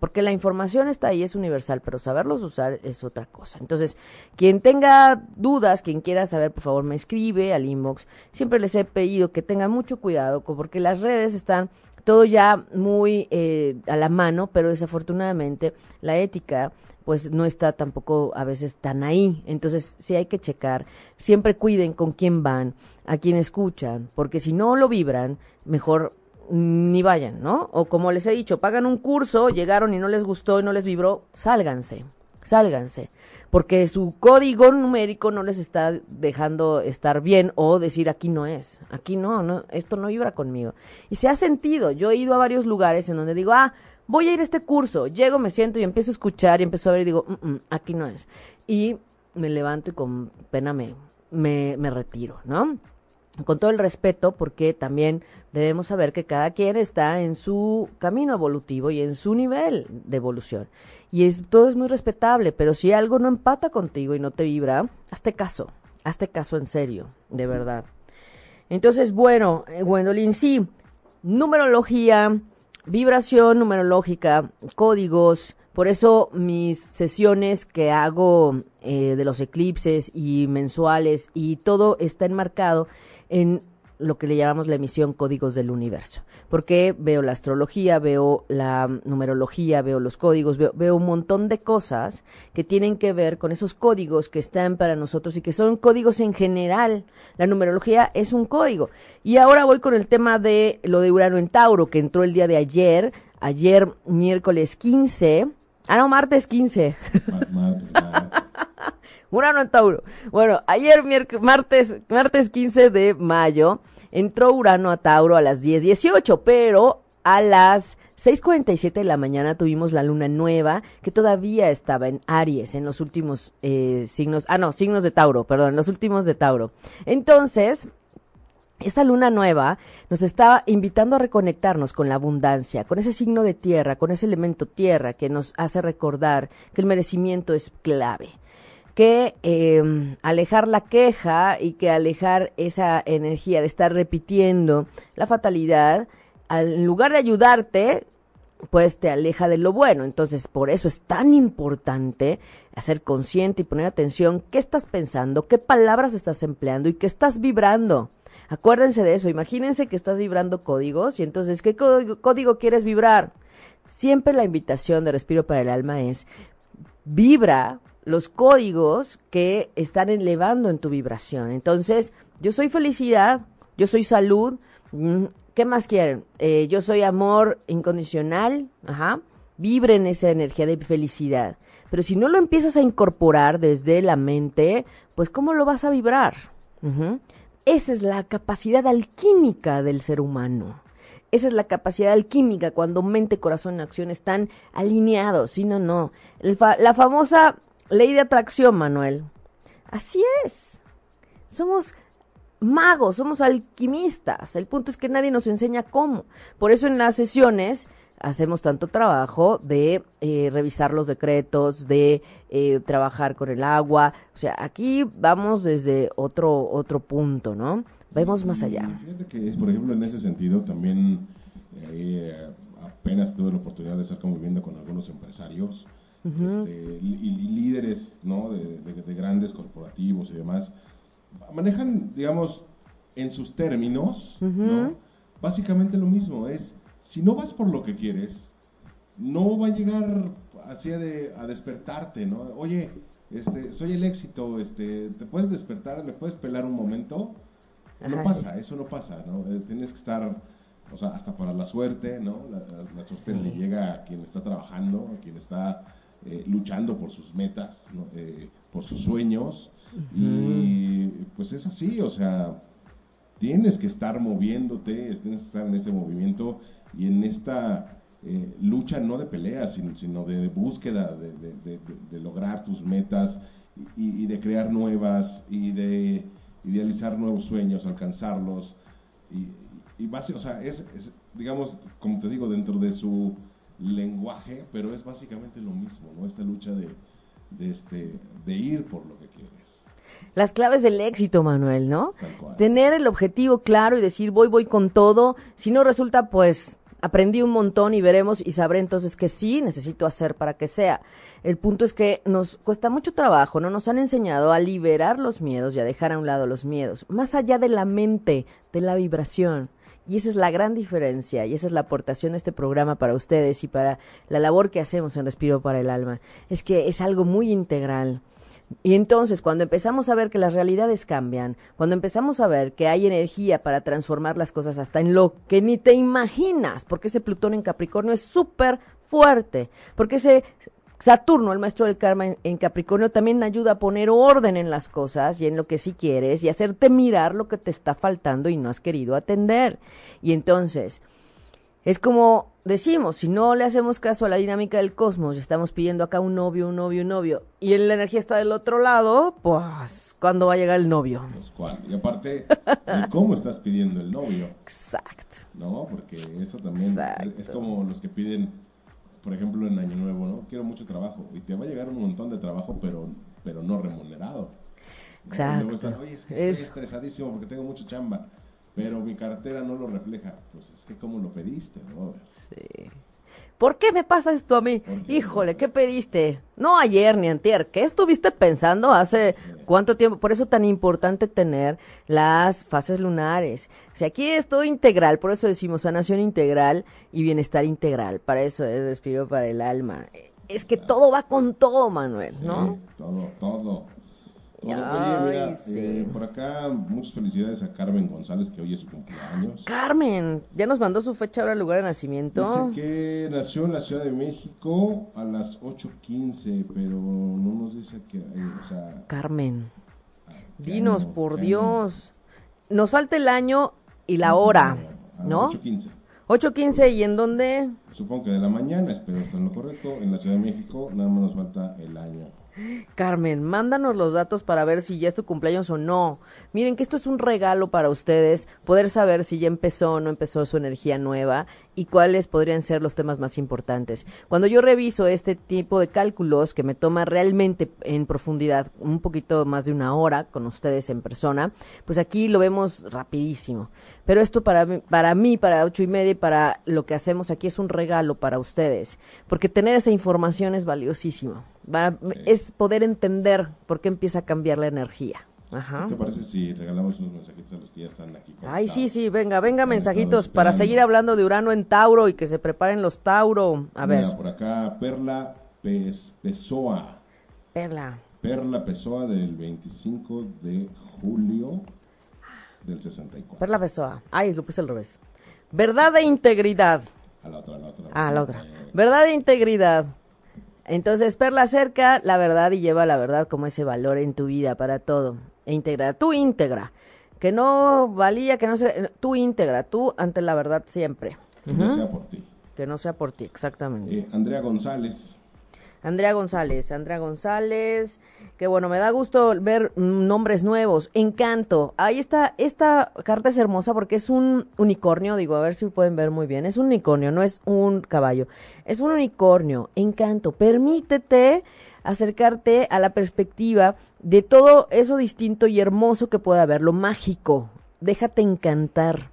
Porque la información está ahí, es universal, pero saberlos usar es otra cosa. Entonces, quien tenga dudas, quien quiera saber, por favor, me escribe al inbox. Siempre les he pedido que tengan mucho cuidado, porque las redes están todo ya muy eh, a la mano, pero desafortunadamente la ética pues no está tampoco a veces tan ahí. Entonces, sí hay que checar. Siempre cuiden con quién van, a quién escuchan, porque si no lo vibran, mejor ni vayan, ¿no? O como les he dicho, pagan un curso, llegaron y no les gustó y no les vibró, sálganse, sálganse, porque su código numérico no les está dejando estar bien o decir aquí no es, aquí no, no, esto no vibra conmigo. Y se ha sentido, yo he ido a varios lugares en donde digo, ah, voy a ir a este curso, llego, me siento y empiezo a escuchar y empiezo a ver y digo, mm, mm, aquí no es. Y me levanto y con pena me, me, me retiro, ¿no? Con todo el respeto, porque también debemos saber que cada quien está en su camino evolutivo y en su nivel de evolución. Y es, todo es muy respetable, pero si algo no empata contigo y no te vibra, hazte caso, hazte caso en serio, de verdad. Entonces, bueno, eh, Gwendolyn, sí, numerología, vibración numerológica, códigos, por eso mis sesiones que hago eh, de los eclipses y mensuales y todo está enmarcado en lo que le llamamos la emisión códigos del universo. Porque veo la astrología, veo la numerología, veo los códigos, veo, un montón de cosas que tienen que ver con esos códigos que están para nosotros y que son códigos en general. La numerología es un código. Y ahora voy con el tema de lo de Urano en Tauro, que entró el día de ayer, ayer miércoles 15. Ah, no, martes 15. Urano en Tauro. Bueno, ayer martes, martes 15 de mayo entró Urano a Tauro a las 10.18, pero a las 6.47 de la mañana tuvimos la luna nueva que todavía estaba en Aries, en los últimos eh, signos, ah no, signos de Tauro, perdón, en los últimos de Tauro. Entonces, esta luna nueva nos está invitando a reconectarnos con la abundancia, con ese signo de tierra, con ese elemento tierra que nos hace recordar que el merecimiento es clave que em, alejar la queja y que alejar esa energía de estar repitiendo la fatalidad, en lugar de ayudarte, pues te aleja de lo bueno. Entonces, por eso es tan importante hacer consciente y poner atención qué estás pensando, qué palabras estás empleando y qué estás vibrando. Acuérdense de eso, imagínense que estás vibrando códigos y entonces, ¿qué código, código quieres vibrar? Siempre la invitación de Respiro para el Alma es vibra los códigos que están elevando en tu vibración. Entonces, yo soy felicidad, yo soy salud, mm, ¿qué más quieren? Eh, yo soy amor incondicional, ajá, vibren esa energía de felicidad. Pero si no lo empiezas a incorporar desde la mente, pues ¿cómo lo vas a vibrar? Esa es la capacidad alquímica del ser humano. Esa es la capacidad alquímica cuando mente, corazón acción están alineados. Si no, no. la famosa Ley de atracción, Manuel. Así es. Somos magos, somos alquimistas. El punto es que nadie nos enseña cómo. Por eso en las sesiones hacemos tanto trabajo de eh, revisar los decretos, de eh, trabajar con el agua. O sea, aquí vamos desde otro, otro punto, ¿no? Vemos más allá. Que, por ejemplo, en ese sentido también eh, apenas tuve la oportunidad de estar conviviendo con algunos empresarios este, y, líderes ¿no? De, grandes corporativos y demás, manejan, digamos, en sus términos, ¿no? básicamente lo mismo, es, si no vas por lo que quieres, no va a llegar así a, a despertarte, ¿no? Oye, este, soy el éxito, este, te puedes despertar, me puedes pelar un momento, no pasa, eso no pasa, ¿no? Eh, tienes que estar, o sea, hasta para la suerte, ¿no? La, suerte le llega a quien está trabajando, a quien está eh, luchando por sus metas, eh, por sus sueños. Y pues es así, o sea, tienes que estar moviéndote, tienes que estar en este movimiento y en esta eh, lucha no de pelea, sino, de búsqueda, de, lograr tus metas y, de crear nuevas y de idealizar nuevos sueños, alcanzarlos. Y, y base, o sea, es, digamos, como te digo, dentro de su lenguaje, pero es básicamente lo mismo, ¿no? Esta lucha de, de, este, de ir por lo que quieres. Las claves del éxito, Manuel, ¿no? Tener el objetivo claro y decir voy, voy con todo. Si no resulta, pues aprendí un montón y veremos y sabré entonces que sí necesito hacer para que sea. El punto es que nos cuesta mucho trabajo, ¿no? Nos han enseñado a liberar los miedos y a dejar a un lado los miedos, más allá de la mente, de la vibración. Y esa es la gran diferencia y esa es la aportación de este programa para ustedes y para la labor que hacemos en Respiro para el Alma. Es que es algo muy integral. Y entonces, cuando empezamos a ver que las realidades cambian, cuando empezamos a ver que hay energía para transformar las cosas hasta en lo que ni te imaginas, porque ese Plutón en Capricornio es súper fuerte, porque ese Saturno, el maestro del karma en, Capricornio, también ayuda a poner orden en las cosas y en lo que sí quieres y hacerte mirar lo que te está faltando y no has querido atender. Y entonces, es como decimos, si no le hacemos caso a la dinámica del cosmos y estamos pidiendo acá un novio, un novio, un novio, y la energía está del otro lado, pues, ¿cuándo va a llegar el novio? Pues, y aparte, ¿cómo estás pidiendo el novio? Exacto. No, porque eso también es como los que piden por ejemplo, en Año Nuevo, ¿no? Quiero mucho trabajo y te va a llegar un montón de trabajo, pero, pero no remunerado. Exacto. Oye, es que estoy estresadísimo porque tengo mucha chamba, pero mi cartera no lo refleja. Pues es que como lo pediste, ¿no? Sí. ¿Por qué me pasa esto a mí? Híjole, ¿qué pediste? No ayer ni antier. ¿Qué estuviste pensando hace cuánto tiempo? Por eso tan importante tener las fases lunares. O sea, aquí es todo integral, por eso decimos sanación integral y bienestar integral. Para eso es respiro para el alma. Es que todo va con todo, Manuel, ¿no? todo, todo. Eh, por acá muchas felicidades a Carmen González, que hoy es su cumpleaños. Carmen, ya nos mandó su fecha, ahora, lugar de nacimiento. Dice que nació en la Ciudad de México a las 8.15, pero no nos dice que... o sea, Carmen, ah, dinos, por Dios. Nos falta el año y la hora, ¿no? 8.15. 8.15, ¿y en dónde? Supongo que de la mañana, espero estar en lo correcto. En la Ciudad de México nada más nos falta el año. Carmen, mándanos los datos para ver si ya es tu cumpleaños o no. Miren que esto es un regalo para ustedes, poder saber si ya empezó o no empezó su energía nueva y cuáles podrían ser los temas más importantes. Cuando yo reviso este tipo de cálculos que me toma realmente en profundidad un poquito más de una hora con ustedes en persona, pues aquí lo vemos rapidísimo. Pero esto para mí, para mí, para ocho y media, para lo que hacemos aquí es un regalo para ustedes, porque tener esa información es valiosísimo. Es poder entender por qué empieza a cambiar la energía. Ajá. ¿Qué te parece si regalamos unos mensajitos a los que ya están aquí? Ay, sí, sí, venga, venga, mensajitos para seguir hablando de Urano en Tauro y que se preparen los Tauro. A ver. por acá, Perla Pessoa. Perla. Perla Pessoa del 25 de julio del 64. Perla Pessoa. Ay, lo puse al revés. Verdad e integridad. A la otra, a la otra. Ah, a la otra. Verdad e integridad. Entonces, Perla acerca la verdad y lleva la verdad como ese valor en tu vida para todo. E integra, tú íntegra. Que no valía, que no sea, tú íntegra, tú ante la verdad siempre. Que no sea por ti. Que no sea por ti, exactamente. Eh, Andrea González. Andrea González, Andrea González, que bueno, me da gusto ver nombres nuevos. Encanto. Ahí está, esta carta es hermosa porque es un unicornio, digo, a ver si pueden ver muy bien. Es un unicornio, no es un caballo. Es un unicornio. Encanto. Permítete acercarte a la perspectiva de todo eso distinto y hermoso que pueda haber, lo mágico. Déjate encantar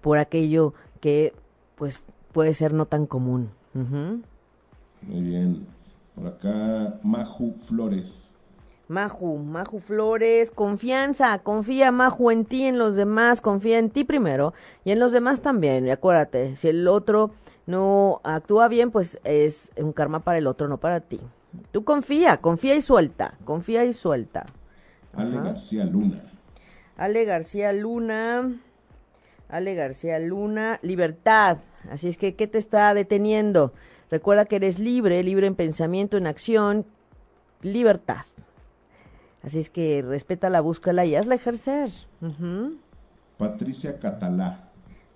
por aquello que, pues, puede ser no tan común. Muy bien. Por acá, Maju Flores. Maju, Maju Flores, confianza, confía Maju en ti, en los demás, confía en ti primero y en los demás también. Y acuérdate, si el otro no actúa bien, pues es un karma para el otro, no para ti. Tú confía, confía y suelta, confía y suelta. Ale García Luna. Ale García Luna. Ale García Luna, libertad. Así es que, ¿qué te está deteniendo? Recuerda que eres libre, libre en pensamiento, en acción, libertad. Así es que respeta la búsqueda y hazla ejercer. Patricia Catalá.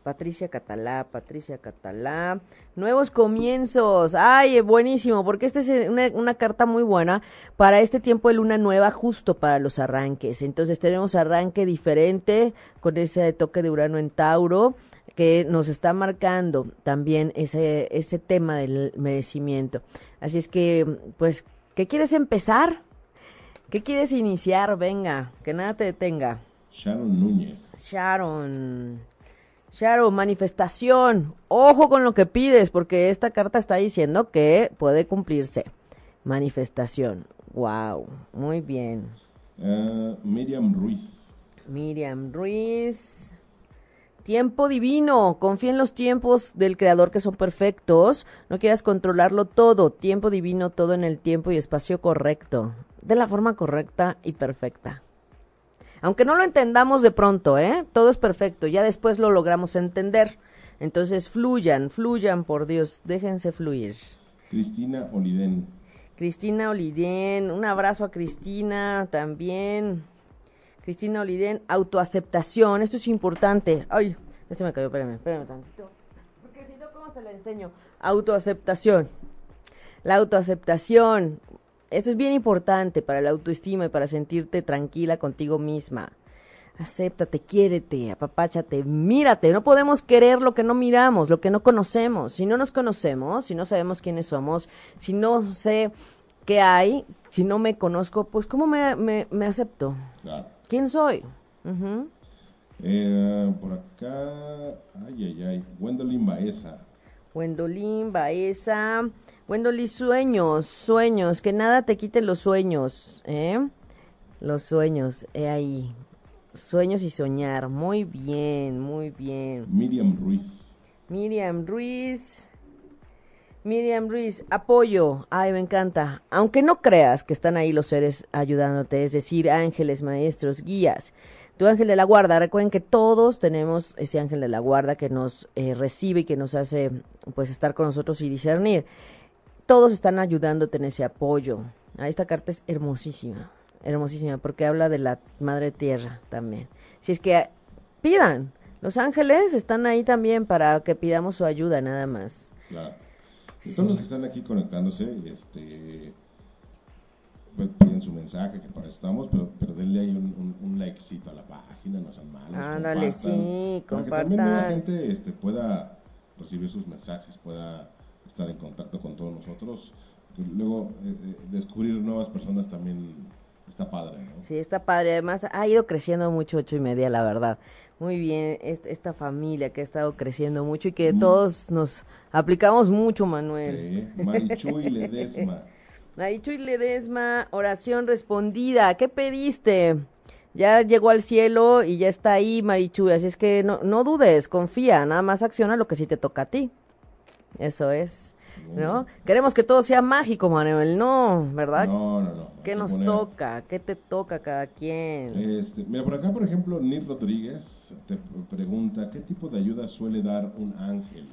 Patricia Catalá, Patricia Catalá. Nuevos comienzos. Ay, buenísimo, porque esta es una, una, carta muy buena para este tiempo de luna nueva, justo para los arranques. Entonces tenemos arranque diferente con ese toque de Urano en Tauro que nos está marcando también ese, ese tema del merecimiento. Así es que, pues, ¿qué quieres empezar? ¿Qué quieres iniciar? Venga, que nada te detenga. Sharon Núñez. Sharon. Sharon, manifestación. Ojo con lo que pides, porque esta carta está diciendo que puede cumplirse. Manifestación. Wow, muy bien. Uh, Miriam Ruiz. Miriam Ruiz. Tiempo divino, confía en los tiempos del Creador que son perfectos, no quieras controlarlo todo, tiempo divino, todo en el tiempo y espacio correcto de la forma correcta y perfecta. Aunque no lo entendamos de pronto, ¿eh? Todo es perfecto, ya después lo logramos entender. Entonces fluyan, fluyan, por Dios, déjense fluir. Cristina Oliden. Cristina Oliden, un abrazo a Cristina también. Cristina Oliden, autoaceptación, esto es importante. Ay, este me cayó, espérame, espérame tantito. Porque si no, ¿cómo se le enseño? Autoaceptación. La autoaceptación, esto es bien importante para la autoestima y para sentirte tranquila contigo misma. Acéptate, quiérete, apapáchate, mírate. No podemos querer lo que no miramos, lo que no conocemos. Si no nos conocemos, si no sabemos quiénes somos, si no sé qué hay, si no me conozco, pues ¿cómo me, me, acepto? ¿Quién soy? Eh, por acá, ay, ay, ay, Wendolin Baeza. Wendolin Baeza. Wendolin, sueños, sueños, que nada te quite los sueños, ¿eh? Los sueños, he ahí. Sueños y soñar. Muy bien, muy bien. Miriam Ruiz. Miriam Ruiz. Miriam Ruiz, apoyo. Ay, me encanta. Aunque no creas que están ahí los seres ayudándote, es decir, ángeles, maestros, guías. Tu ángel de la guarda, recuerden que todos tenemos ese ángel de la guarda que nos eh, recibe y que nos hace pues estar con nosotros y discernir. Todos están ayudándote en ese apoyo. Ah, esta carta es hermosísima hermosísima, porque habla de la madre tierra también. Si es que pidan, los ángeles están ahí también para que pidamos su ayuda, nada más. Claro. Todos los que están aquí conectándose, este, pues piden su mensaje, que para eso estamos, pero, pero denle ahí un, un, likecito a la página, no sean malos. Ándale, sí, compartan. Para que también la gente este, pueda recibir sus mensajes, pueda estar en contacto con todos nosotros. Luego, eh, eh, descubrir nuevas personas también Está padre, ¿no? Sí, está padre. Además, ha ido creciendo mucho ocho y media, la verdad. Muy bien, esta familia que ha estado creciendo mucho y que mm. todos nos aplicamos mucho, Manuel. Sí. Marichu y Ledesma. Marichu y Ledesma, oración respondida. ¿Qué pediste? Ya llegó al cielo y ya está ahí, Marichu. Así es que no, no dudes, confía, nada más acciona lo que sí te toca a ti. Eso es. ¿no? Queremos que todo sea mágico, Manuel, no, ¿verdad? No, no, no. ¿Qué nos toca? ¿Qué te toca cada quien? Este, mira, por acá, por ejemplo, Nir Rodríguez te pregunta, ¿qué tipo de ayuda suele dar un ángel?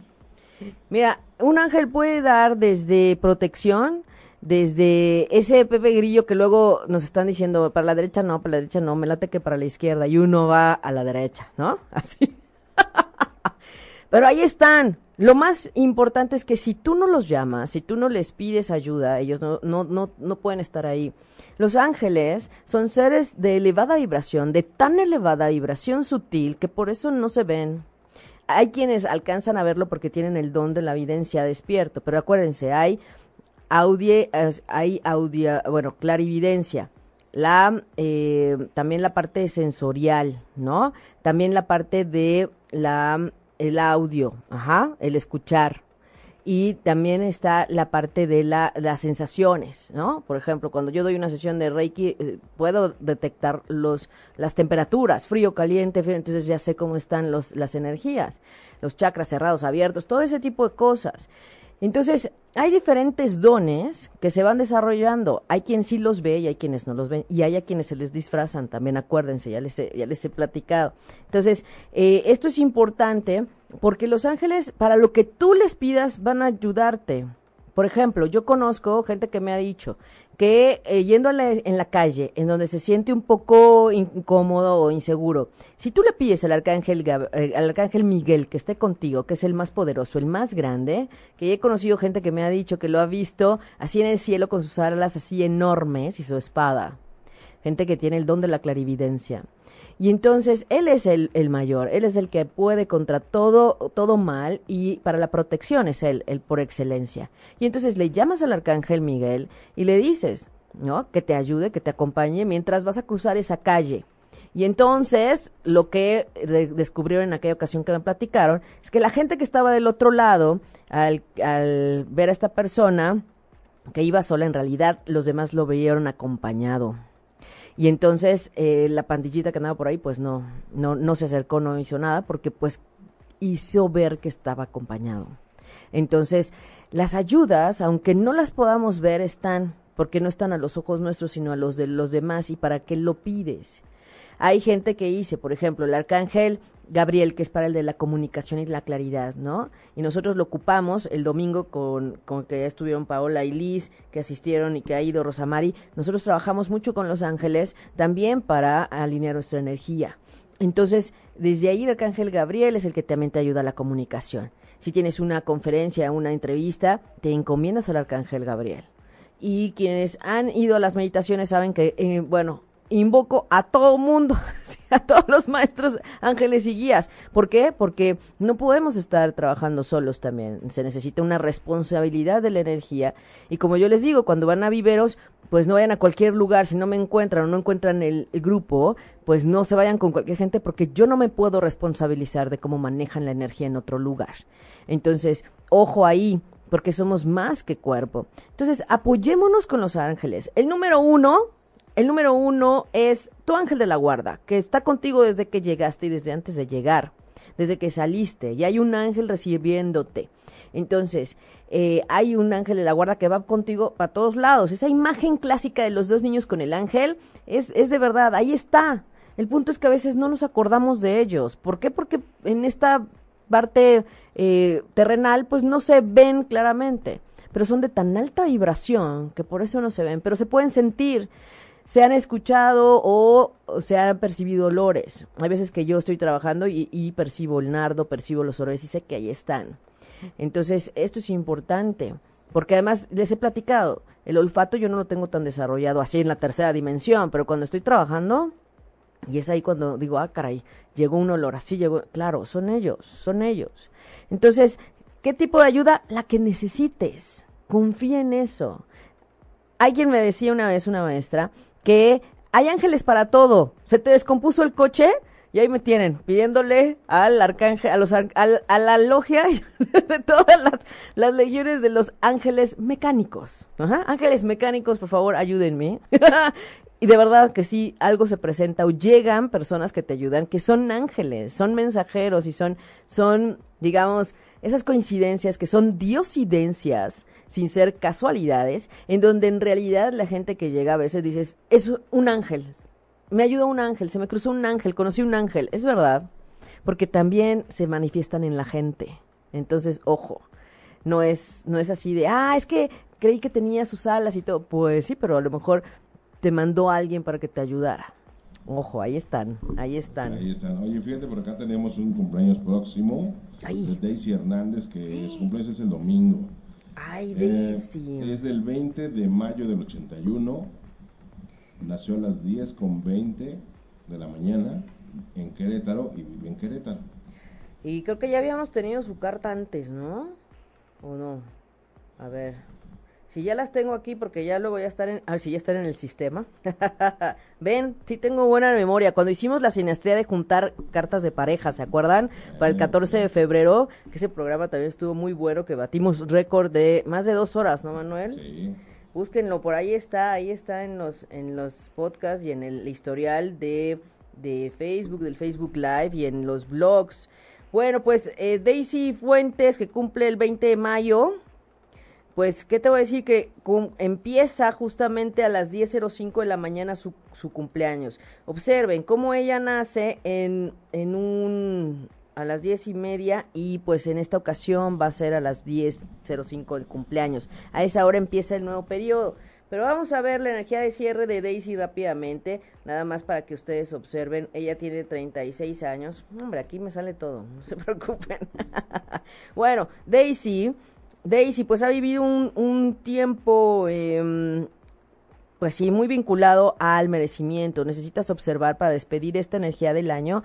Mira, un ángel puede dar desde protección, desde ese Pepe Grillo que luego nos están diciendo, para la derecha no, para la derecha no, me late que para la izquierda, y uno va a la derecha, ¿no? Así. Pero ahí están, lo más importante es que si tú no los llamas, si tú no les pides ayuda, ellos no, no, no, no pueden estar ahí. Los ángeles son seres de elevada vibración, de tan elevada vibración sutil que por eso no se ven. Hay quienes alcanzan a verlo porque tienen el don de la evidencia despierto, pero acuérdense, hay audie, hay audio, bueno, clarividencia la eh, también la parte sensorial, ¿no? También la parte de la el audio, ajá, el escuchar. Y también está la parte de la, las sensaciones, ¿no? Por ejemplo, cuando yo doy una sesión de Reiki, eh, puedo detectar los, las temperaturas, frío, caliente, entonces ya sé cómo están los, las energías, los chakras cerrados, abiertos, todo ese tipo de cosas. Entonces, hay diferentes dones que se van desarrollando. Hay quien sí los ve y hay quienes no los ven. Y hay a quienes se les disfrazan también, acuérdense, ya les he, ya les he platicado. Entonces, eh, esto es importante porque los ángeles, para lo que tú les pidas, van a ayudarte. Por ejemplo, yo conozco gente que me ha dicho que eh, yendo en la calle, en donde se siente un poco incómodo o inseguro, si tú le pides al arcángel, eh, al arcángel Miguel que esté contigo, que es el más poderoso, el más grande, que he conocido gente que me ha dicho que lo ha visto así en el cielo con sus alas así enormes y su espada, gente que tiene el don de la clarividencia. Y entonces él es el, el, mayor, él es el que puede contra todo, todo mal y para la protección es él, el por excelencia. Y entonces le llamas al arcángel Miguel y le dices, ¿no? Que te ayude, que te acompañe mientras vas a cruzar esa calle. Y entonces lo que descubrieron en aquella ocasión que me platicaron es que la gente que estaba del otro lado, al, al ver a esta persona que iba sola, en realidad los demás lo vieron acompañado. Y entonces eh, la pandillita que andaba por ahí, pues no, no, no se acercó, no hizo nada, porque pues hizo ver que estaba acompañado. Entonces, las ayudas, aunque no las podamos ver, están. porque no están a los ojos nuestros, sino a los de los demás, y para qué lo pides. Hay gente que dice, por ejemplo, el arcángel Gabriel, que es para el de la comunicación y la claridad, ¿no? Y nosotros lo ocupamos el domingo con, con que ya estuvieron Paola y Liz, que asistieron y que ha ido Rosamari. Nosotros trabajamos mucho con los ángeles también para alinear nuestra energía. Entonces, desde ahí el arcángel Gabriel es el que también te ayuda a la comunicación. Si tienes una conferencia, una entrevista, te encomiendas al arcángel Gabriel. Y quienes han ido a las meditaciones saben que, eh, bueno, invoco a todo mundo, a todos los maestros, ángeles y guías. ¿Por qué? Porque no podemos estar trabajando solos también. Se necesita una responsabilidad de la energía. Y como yo les digo, cuando van a viveros, pues no vayan a cualquier lugar. Si no me encuentran o no encuentran el, el grupo, pues no se vayan con cualquier gente porque yo no me puedo responsabilizar de cómo manejan la energía en otro lugar. Entonces, ojo ahí porque somos más que cuerpo. Entonces, apoyémonos con los ángeles. El número uno el número uno es tu ángel de la guarda, que está contigo desde que llegaste y desde antes de llegar, desde que saliste, y hay un ángel recibiéndote. Entonces, eh, hay un ángel de la guarda que va contigo para todos lados. Esa imagen clásica de los dos niños con el ángel es, es de verdad, ahí está. El punto es que a veces no nos acordamos de ellos. ¿Por qué? Porque en esta parte eh, terrenal, pues no se ven claramente, pero son de tan alta vibración que por eso no se ven, pero se pueden sentir se han escuchado o, se han percibido olores. Hay veces que yo estoy trabajando y, percibo el nardo, percibo los olores y sé que ahí están. Entonces, esto es importante, porque además les he platicado, el olfato yo no lo tengo tan desarrollado así en la tercera dimensión, pero cuando estoy trabajando, y es ahí cuando digo, ah, caray, llegó un olor, así llegó, claro, son ellos, son ellos. Entonces, ¿qué tipo de ayuda? La que necesites, confía en eso. Alguien me decía una vez, una maestra, que hay ángeles para todo. Se te descompuso el coche y ahí me tienen pidiéndole al arcángel, a, los, a, la logia de todas las, las, legiones de los ángeles mecánicos. Ángeles mecánicos, por favor, ayúdenme. y de verdad que sí, algo se presenta o llegan personas que te ayudan, que son ángeles, son mensajeros y son, son, digamos, esas coincidencias que son diosidencias sin ser casualidades, en donde en realidad la gente que llega a veces dices, es un ángel, me ayudó un ángel, se me cruzó un ángel, conocí un ángel, es verdad, porque también se manifiestan en la gente. Entonces, ojo, no es, no es así de, ah, es que creí que tenía sus alas y todo. Pues sí, pero a lo mejor te mandó alguien para que te ayudara. Ojo, ahí están, ahí están. Ahí están. Oye, fíjate, por acá tenemos un cumpleaños próximo de Daisy Hernández, que su cumpleaños es el domingo. Ay, eh, Daisy. es del 20 de mayo del 81. Nació a las 10 con 20 de la mañana en Querétaro y vive en Querétaro. Y creo que ya habíamos tenido su carta antes, ¿no? ¿O no? A ver. Si ya las tengo aquí porque ya luego ya están en, a ver si ya están en el sistema. Ven, sí tengo buena memoria. Cuando hicimos la sinastría de juntar cartas de pareja, ¿se acuerdan? Para el 14 de febrero, que ese programa también estuvo muy bueno, que batimos récord de más de dos horas, ¿no, Manuel? Sí. Búsquenlo, por ahí está, ahí está en los, en los podcasts y en el historial de, de Facebook, del Facebook Live y en los blogs. Bueno, pues eh, Daisy Fuentes, que cumple el 20 de mayo, pues, ¿qué te voy a decir? Que empieza justamente a las 10.05 de la mañana su, su, cumpleaños. Observen cómo ella nace en, en un a las diez y media y pues en esta ocasión va a ser a las 10.05 del cumpleaños. A esa hora empieza el nuevo periodo. Pero vamos a ver la energía de cierre de Daisy rápidamente, nada más para que ustedes observen. Ella tiene 36 años. Hombre, aquí me sale todo, no se preocupen. bueno, Daisy Daisy, pues ha vivido un, un tiempo, eh, pues sí, muy vinculado al merecimiento. Necesitas observar para despedir esta energía del año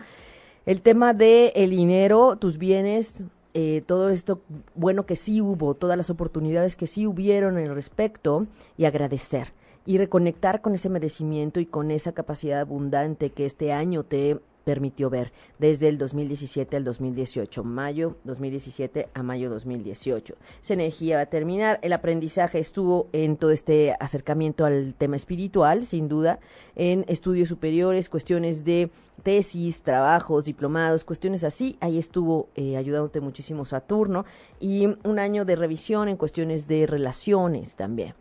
el tema de el dinero, tus bienes, eh, todo esto bueno que sí hubo, todas las oportunidades que sí hubieron en respecto y agradecer y reconectar con ese merecimiento y con esa capacidad abundante que este año te permitió ver desde el 2017 al 2018, mayo 2017 a mayo 2018. Esa energía va a terminar. El aprendizaje estuvo en todo este acercamiento al tema espiritual, sin duda, en estudios superiores, cuestiones de tesis, trabajos, diplomados, cuestiones así. Ahí estuvo eh, ayudándote muchísimo Saturno y un año de revisión en cuestiones de relaciones también.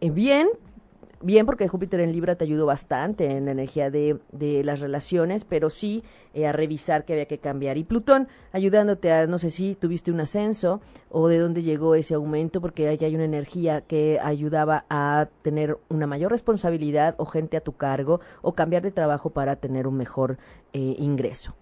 Eh, bien, bien porque Júpiter en Libra te ayudó bastante en la energía de, de las relaciones, pero sí eh, a revisar que había que cambiar. Y Plutón ayudándote a, no sé si tuviste un ascenso o de dónde llegó ese aumento, porque ahí hay una energía que ayudaba a tener una mayor responsabilidad o gente a tu cargo o cambiar de trabajo para tener un mejor eh, ingreso.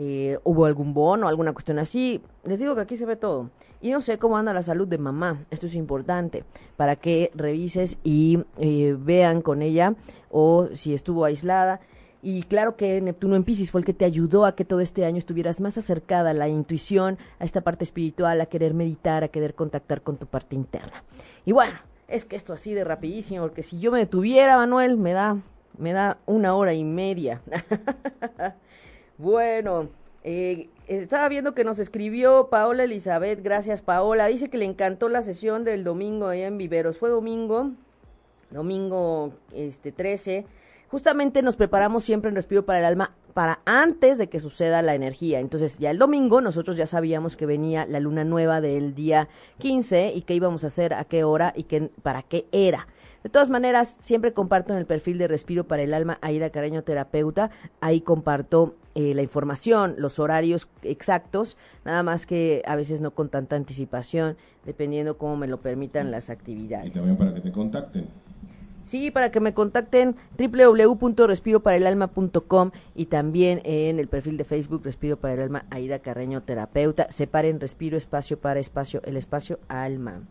Eh, hubo algún bono, alguna cuestión así. Les digo que aquí se ve todo. Y no sé cómo anda la salud de mamá. Esto es importante para que revises y eh, vean con ella o si estuvo aislada. Y claro que Neptuno en Pisces fue el que te ayudó a que todo este año estuvieras más acercada a la intuición, a esta parte espiritual, a querer meditar, a querer contactar con tu parte interna. Y bueno, es que esto así de rapidísimo, porque si yo me detuviera, Manuel, me da, me da una hora y media. Bueno, eh, estaba viendo que nos escribió Paola Elizabeth, gracias Paola, dice que le encantó la sesión del domingo allá en Viveros, fue domingo, domingo este 13, justamente nos preparamos siempre en Respiro para el Alma para antes de que suceda la energía. Entonces ya el domingo nosotros ya sabíamos que venía la luna nueva del día 15 y qué íbamos a hacer, a qué hora y qué, para qué era. De todas maneras, siempre comparto en el perfil de Respiro para el Alma Aida Careño Terapeuta. Ahí comparto eh, la información, los horarios exactos, nada más que a veces no con tanta anticipación, dependiendo cómo me lo permitan las actividades. Y también para que te contacten. Sí, para que me contacten www.respiroparaelalma.com y también en el perfil de Facebook Respiro para el Alma Aida Carreño Terapeuta. Separen respiro, espacio para espacio, el espacio alma.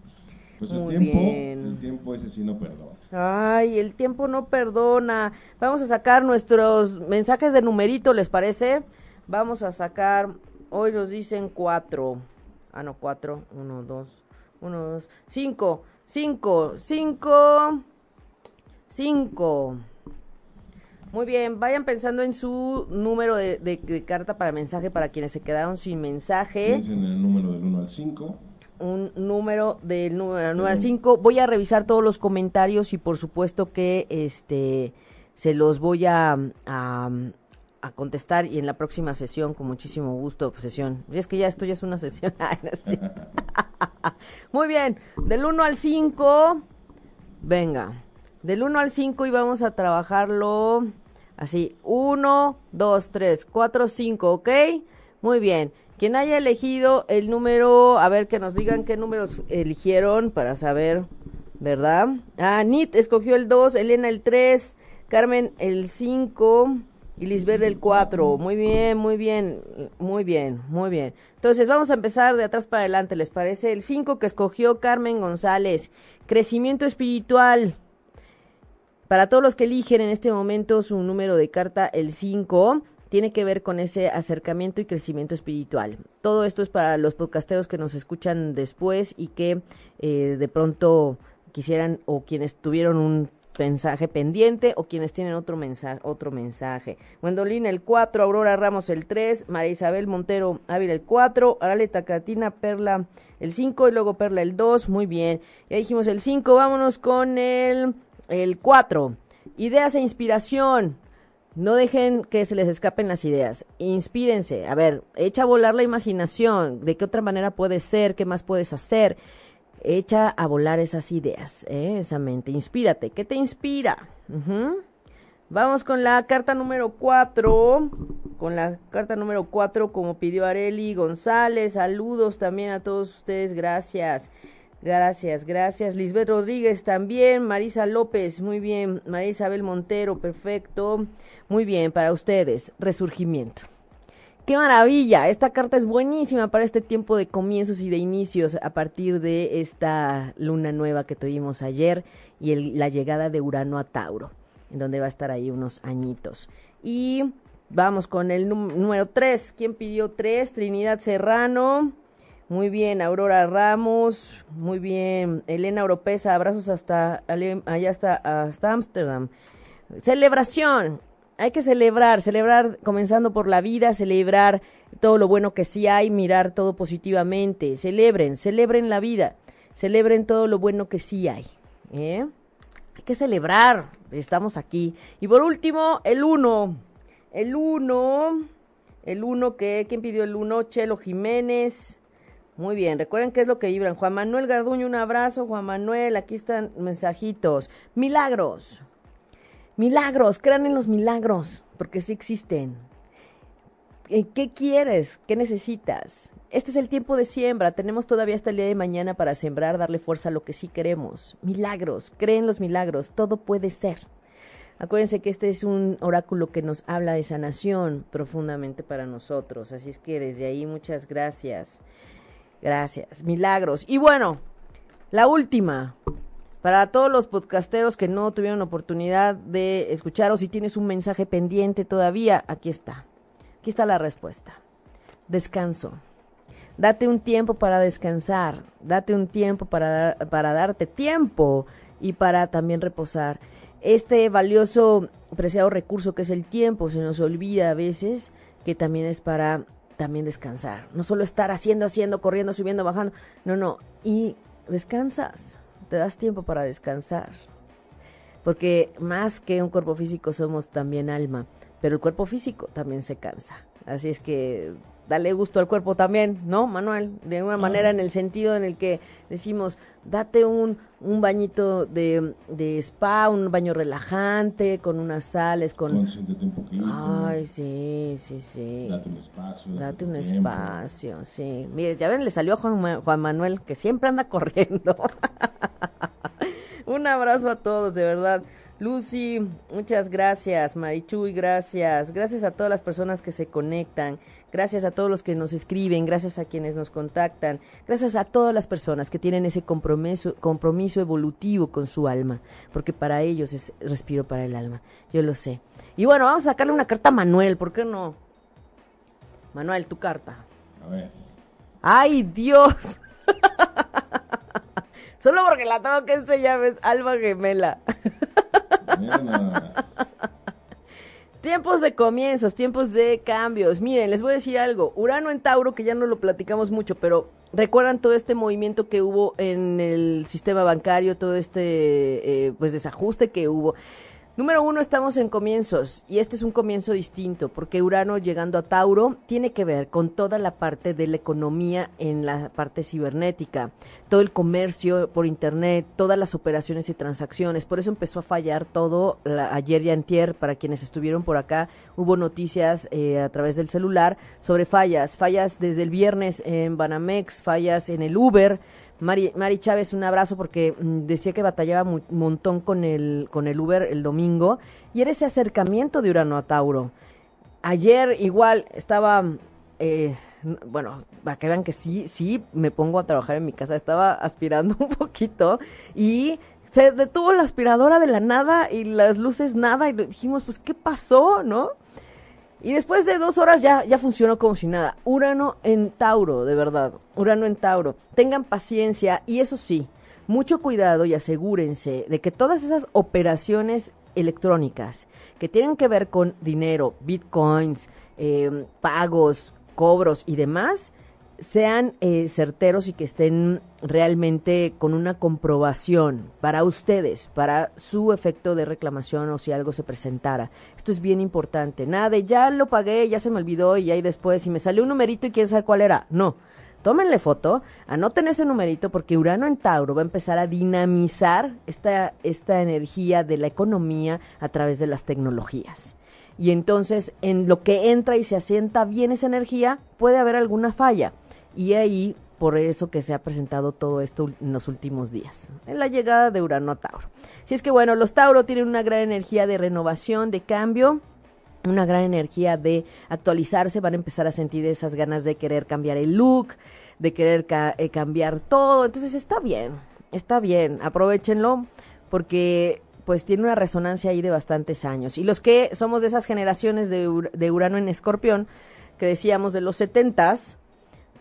Pues el tiempo, el tiempo ese sí no perdona. Ay, el tiempo no perdona. Vamos a sacar nuestros mensajes de numerito, ¿les parece? Vamos a sacar, hoy nos dicen cuatro. Ah, no, cuatro. Uno, dos, uno, dos, cinco, cinco, cinco, cinco. Muy bien, vayan pensando en su número de, carta para mensaje para quienes se quedaron sin mensaje. Piensen en el número del 1 al 5 un número del número, al 5. Voy a revisar todos los comentarios y por supuesto que este se los voy a, a, contestar y en la próxima sesión con muchísimo gusto, sesión. Y es que ya esto ya es una sesión. Muy bien, del 1 al 5, venga, del 1 al 5 y vamos a trabajarlo así, 1, 2, 3, 4, 5, ¿ok? Muy bien. Quien haya elegido el número, a ver que nos digan qué números eligieron para saber, ¿verdad? Ah, Nit escogió el 2, Elena el 3, Carmen el 5 y Lisbeth el 4. Muy bien, muy bien, muy bien, muy bien. Entonces vamos a empezar de atrás para adelante, ¿les parece? El 5 que escogió Carmen González, crecimiento espiritual. Para todos los que eligen en este momento su número de carta, el 5, tiene que ver con ese acercamiento y crecimiento espiritual. Todo esto es para los podcasteros que nos escuchan después y que eh, de pronto quisieran o quienes tuvieron un mensaje pendiente o quienes tienen otro mensaje, otro mensaje. El 4, Aurora Ramos el 3, María Isabel Montero Ávila el 4, Arale Tacatina Perla el 5 y luego Perla el 2, muy bien. Ya dijimos el 5, vámonos con el, el 4. Ideas e inspiración. No dejen que se les escapen las ideas. Inspírense. A ver, echa a volar la imaginación. ¿De qué otra manera puede ser? ¿Qué más puedes hacer? Echa a volar esas ideas, ¿eh? esa mente. Inspírate. ¿Qué te inspira? Vamos con la carta número cuatro. Con la carta número cuatro, como pidió Areli González. Saludos también a todos ustedes. Gracias. Gracias, gracias. Lisbeth Rodríguez también. Marisa López, muy bien. María Isabel Montero, perfecto. Muy bien, para ustedes, resurgimiento. ¡Qué maravilla! Esta carta es buenísima para este tiempo de comienzos y de inicios a partir de esta luna nueva que tuvimos ayer y la llegada de Urano a Tauro, en donde va a estar ahí unos añitos. Y vamos con el número 3. ¿Quién pidió 3? Trinidad Serrano. Muy bien, Aurora Ramos. Muy bien, Elena Oropesa. Abrazos hasta allá hasta Ámsterdam. Celebración hay que celebrar, celebrar comenzando por la vida, celebrar todo lo bueno que sí hay, mirar todo positivamente, celebren, celebren la vida, celebren todo lo bueno que sí hay. ¿eh? Hay que celebrar, estamos aquí. Y por último, el uno, el uno, el uno que, ¿quién pidió el uno? Chelo Jiménez. Muy bien, recuerden qué es lo que vibran. Juan Manuel Garduño, un abrazo. Juan Manuel, aquí están mensajitos. Milagros. Milagros, crean en los milagros, porque sí existen. Eh, ¿Qué quieres? ¿Qué necesitas? Este es el tiempo de siembra. Tenemos todavía hasta el día de mañana para sembrar, darle fuerza a lo que sí queremos. Milagros, creen los milagros. Todo puede ser. Acuérdense que este es un oráculo que nos habla de sanación profundamente para nosotros. Así es que desde ahí muchas gracias. Gracias. Milagros. Y bueno, la última. Para todos los podcasteros que no tuvieron oportunidad de escuchar o si tienes un mensaje pendiente todavía, aquí está. Aquí está la respuesta. Descanso. Date un tiempo para descansar. Date un tiempo para, para darte tiempo y para también reposar. Este valioso, preciado recurso que es el tiempo se nos olvida a veces que también es para también descansar. No solo estar haciendo, haciendo, corriendo, subiendo, bajando. No, no. Y descansas. Te das tiempo para descansar. Porque más que un cuerpo físico somos también alma. Pero el cuerpo físico también se cansa. Así es que dale gusto al cuerpo también, ¿no, Manuel? De una manera en el sentido en el que decimos, date un, un bañito de, de spa, un baño relajante, con unas sales, con... un poquito. Ay, sí, sí, sí. Date un espacio. Date, un espacio, sí. Mire, ya ven, le salió a Juan, Juan Manuel, que siempre anda corriendo. un abrazo a todos, de verdad. Lucy, muchas gracias. Marichuy, gracias. Gracias a todas las personas que se conectan. Gracias a todos los que nos escriben. Gracias a quienes nos contactan. Gracias a todas las personas que tienen ese compromiso, compromiso evolutivo con su alma. Porque para ellos es respiro para el alma. Yo lo sé. Y bueno, vamos a sacarle una carta a Manuel. ¿Por qué no? Manuel, tu carta. A ver. ¡Ay, Dios! Solo porque la tengo que enseñar, es alma gemela. Tiempos de comienzos, tiempos de cambios. Miren, les voy a decir algo. Urano en Tauro, que ya no lo platicamos mucho, pero recuerdan todo este movimiento que hubo en el sistema bancario, todo este eh, pues desajuste que hubo. Número uno, estamos en comienzos y este es un comienzo distinto porque Urano llegando a Tauro tiene que ver con toda la parte de la economía en la parte cibernética, todo el comercio por Internet, todas las operaciones y transacciones. Por eso empezó a fallar todo ayer y antier. Para quienes estuvieron por acá, hubo noticias eh, a través del celular sobre fallas, fallas desde el viernes en Banamex, fallas en el Uber Mari, Mari Chávez, un abrazo porque mm, decía que batallaba un montón con el, con el Uber el domingo y era ese acercamiento de Urano a Tauro. Ayer igual estaba, eh, bueno, para que vean que sí, sí me pongo a trabajar en mi casa, estaba aspirando un poquito y se detuvo la aspiradora de la nada y las luces nada y dijimos, pues, ¿qué pasó, no? Y después de dos horas ya, ya funcionó como si nada. Urano en Tauro, de verdad. Urano en Tauro. Tengan paciencia y eso sí, mucho cuidado y asegúrense de que todas esas operaciones electrónicas que tienen que ver con dinero, bitcoins, eh, pagos, cobros y demás, sean eh, certeros y que estén realmente con una comprobación para ustedes, para su efecto de reclamación o si algo se presentara. Esto es bien importante. Nada de ya lo pagué, ya se me olvidó y ahí después, si me salió un numerito y quién sabe cuál era. No. Tómenle foto, anoten ese numerito porque Urano en Tauro va a empezar a dinamizar esta, esta energía de la economía a través de las tecnologías y entonces en lo que entra y se asienta bien esa energía puede haber alguna falla. Y ahí, por eso que se ha presentado todo esto en los últimos días, en la llegada de Urano a Tauro. Si es que bueno, los Tauro tienen una gran energía de renovación, de cambio, una gran energía de actualizarse, van a empezar a sentir esas ganas de querer cambiar el look, de querer eh, cambiar todo. Entonces está bien, está bien, aprovechenlo porque pues tiene una resonancia ahí de bastantes años. Y los que somos de esas generaciones de, de Urano en Escorpión, que decíamos de los setentas,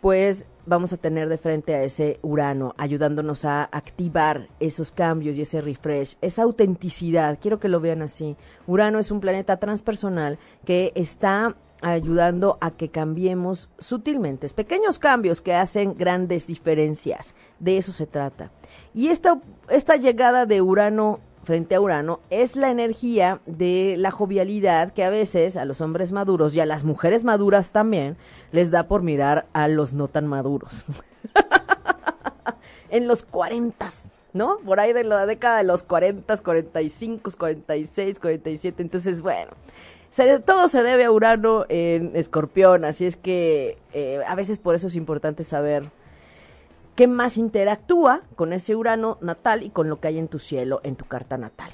pues vamos a tener de frente a ese Urano, ayudándonos a activar esos cambios y ese refresh, esa autenticidad. Quiero que lo vean así. Urano es un planeta transpersonal que está ayudando a que cambiemos sutilmente, pequeños cambios que hacen grandes diferencias. De eso se trata. Y esta, esta llegada de Urano frente a Urano es la energía de la jovialidad que a veces a los hombres maduros y a las mujeres maduras también les da por mirar a los no tan maduros. en los cuarentas, ¿no? Por ahí de la década de los cuarentas, cuarenta y cinco, cuarenta y seis, cuarenta y siete. Entonces, bueno, todo se debe a Urano en Escorpión, así es que eh, a veces por eso es importante saber qué más interactúa con ese Urano natal y con lo que hay en tu cielo, en tu carta natal.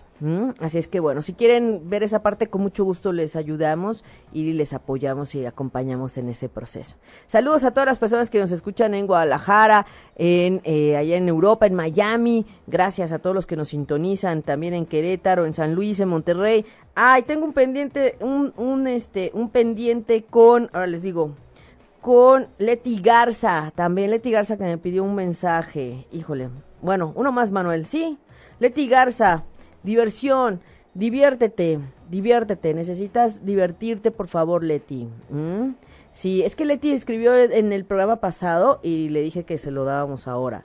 Así es que bueno, si quieren ver esa parte, con mucho gusto les ayudamos y les apoyamos y acompañamos en ese proceso. Saludos a todas las personas que nos escuchan en Guadalajara, en eh, allá en Europa, en Miami. Gracias a todos los que nos sintonizan también en Querétaro, en San Luis, en Monterrey. Ay, tengo un pendiente, un, un este, un pendiente con, ahora les digo, con Leti Garza, también Leti Garza que me pidió un mensaje. Híjole. Bueno, uno más, Manuel, ¿sí? Leti Garza, diversión, diviértete, diviértete. Necesitas divertirte, por favor, Leti. Sí, es que Leti escribió en el programa pasado y le dije que se lo dábamos ahora.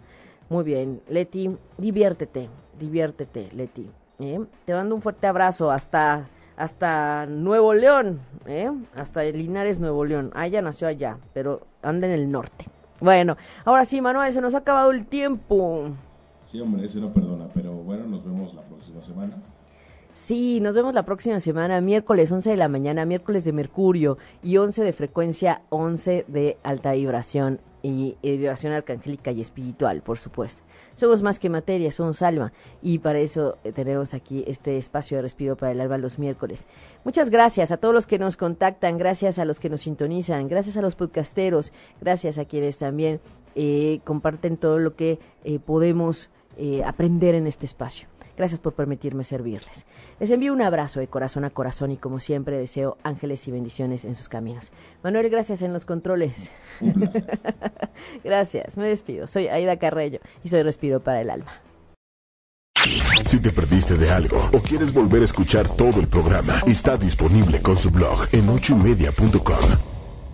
Muy bien, Leti, diviértete, diviértete, Leti. ¿eh? Te mando un fuerte abrazo hasta hasta Nuevo León, ¿eh? hasta Linares, Nuevo León. Ah, ella nació allá, pero anda en el norte. Bueno, ahora sí, Manuel, se nos ha acabado el tiempo. Sí, hombre, ese no perdona, pero bueno, nos vemos la próxima semana. Sí, nos vemos la próxima semana, miércoles 11 de la mañana, miércoles de Mercurio y 11 de frecuencia, 11 de alta vibración y, vibración arcangélica y espiritual, por supuesto. Somos más que materia, somos alma y para eso eh, tenemos aquí este espacio de respiro para el alma los miércoles. Muchas gracias a todos los que nos contactan, gracias a los que nos sintonizan, gracias a los podcasteros, gracias a quienes también eh, comparten todo lo que eh, podemos aprender en este espacio. Gracias por permitirme servirles. Les envío un abrazo de corazón a corazón y como siempre deseo ángeles y bendiciones en sus caminos. Manuel, gracias en los controles. gracias, me despido. Soy Aida Carrello y soy Respiro para el Alma. Si te perdiste de algo o quieres volver a escuchar todo el programa, está disponible con su blog en ochoymedia.com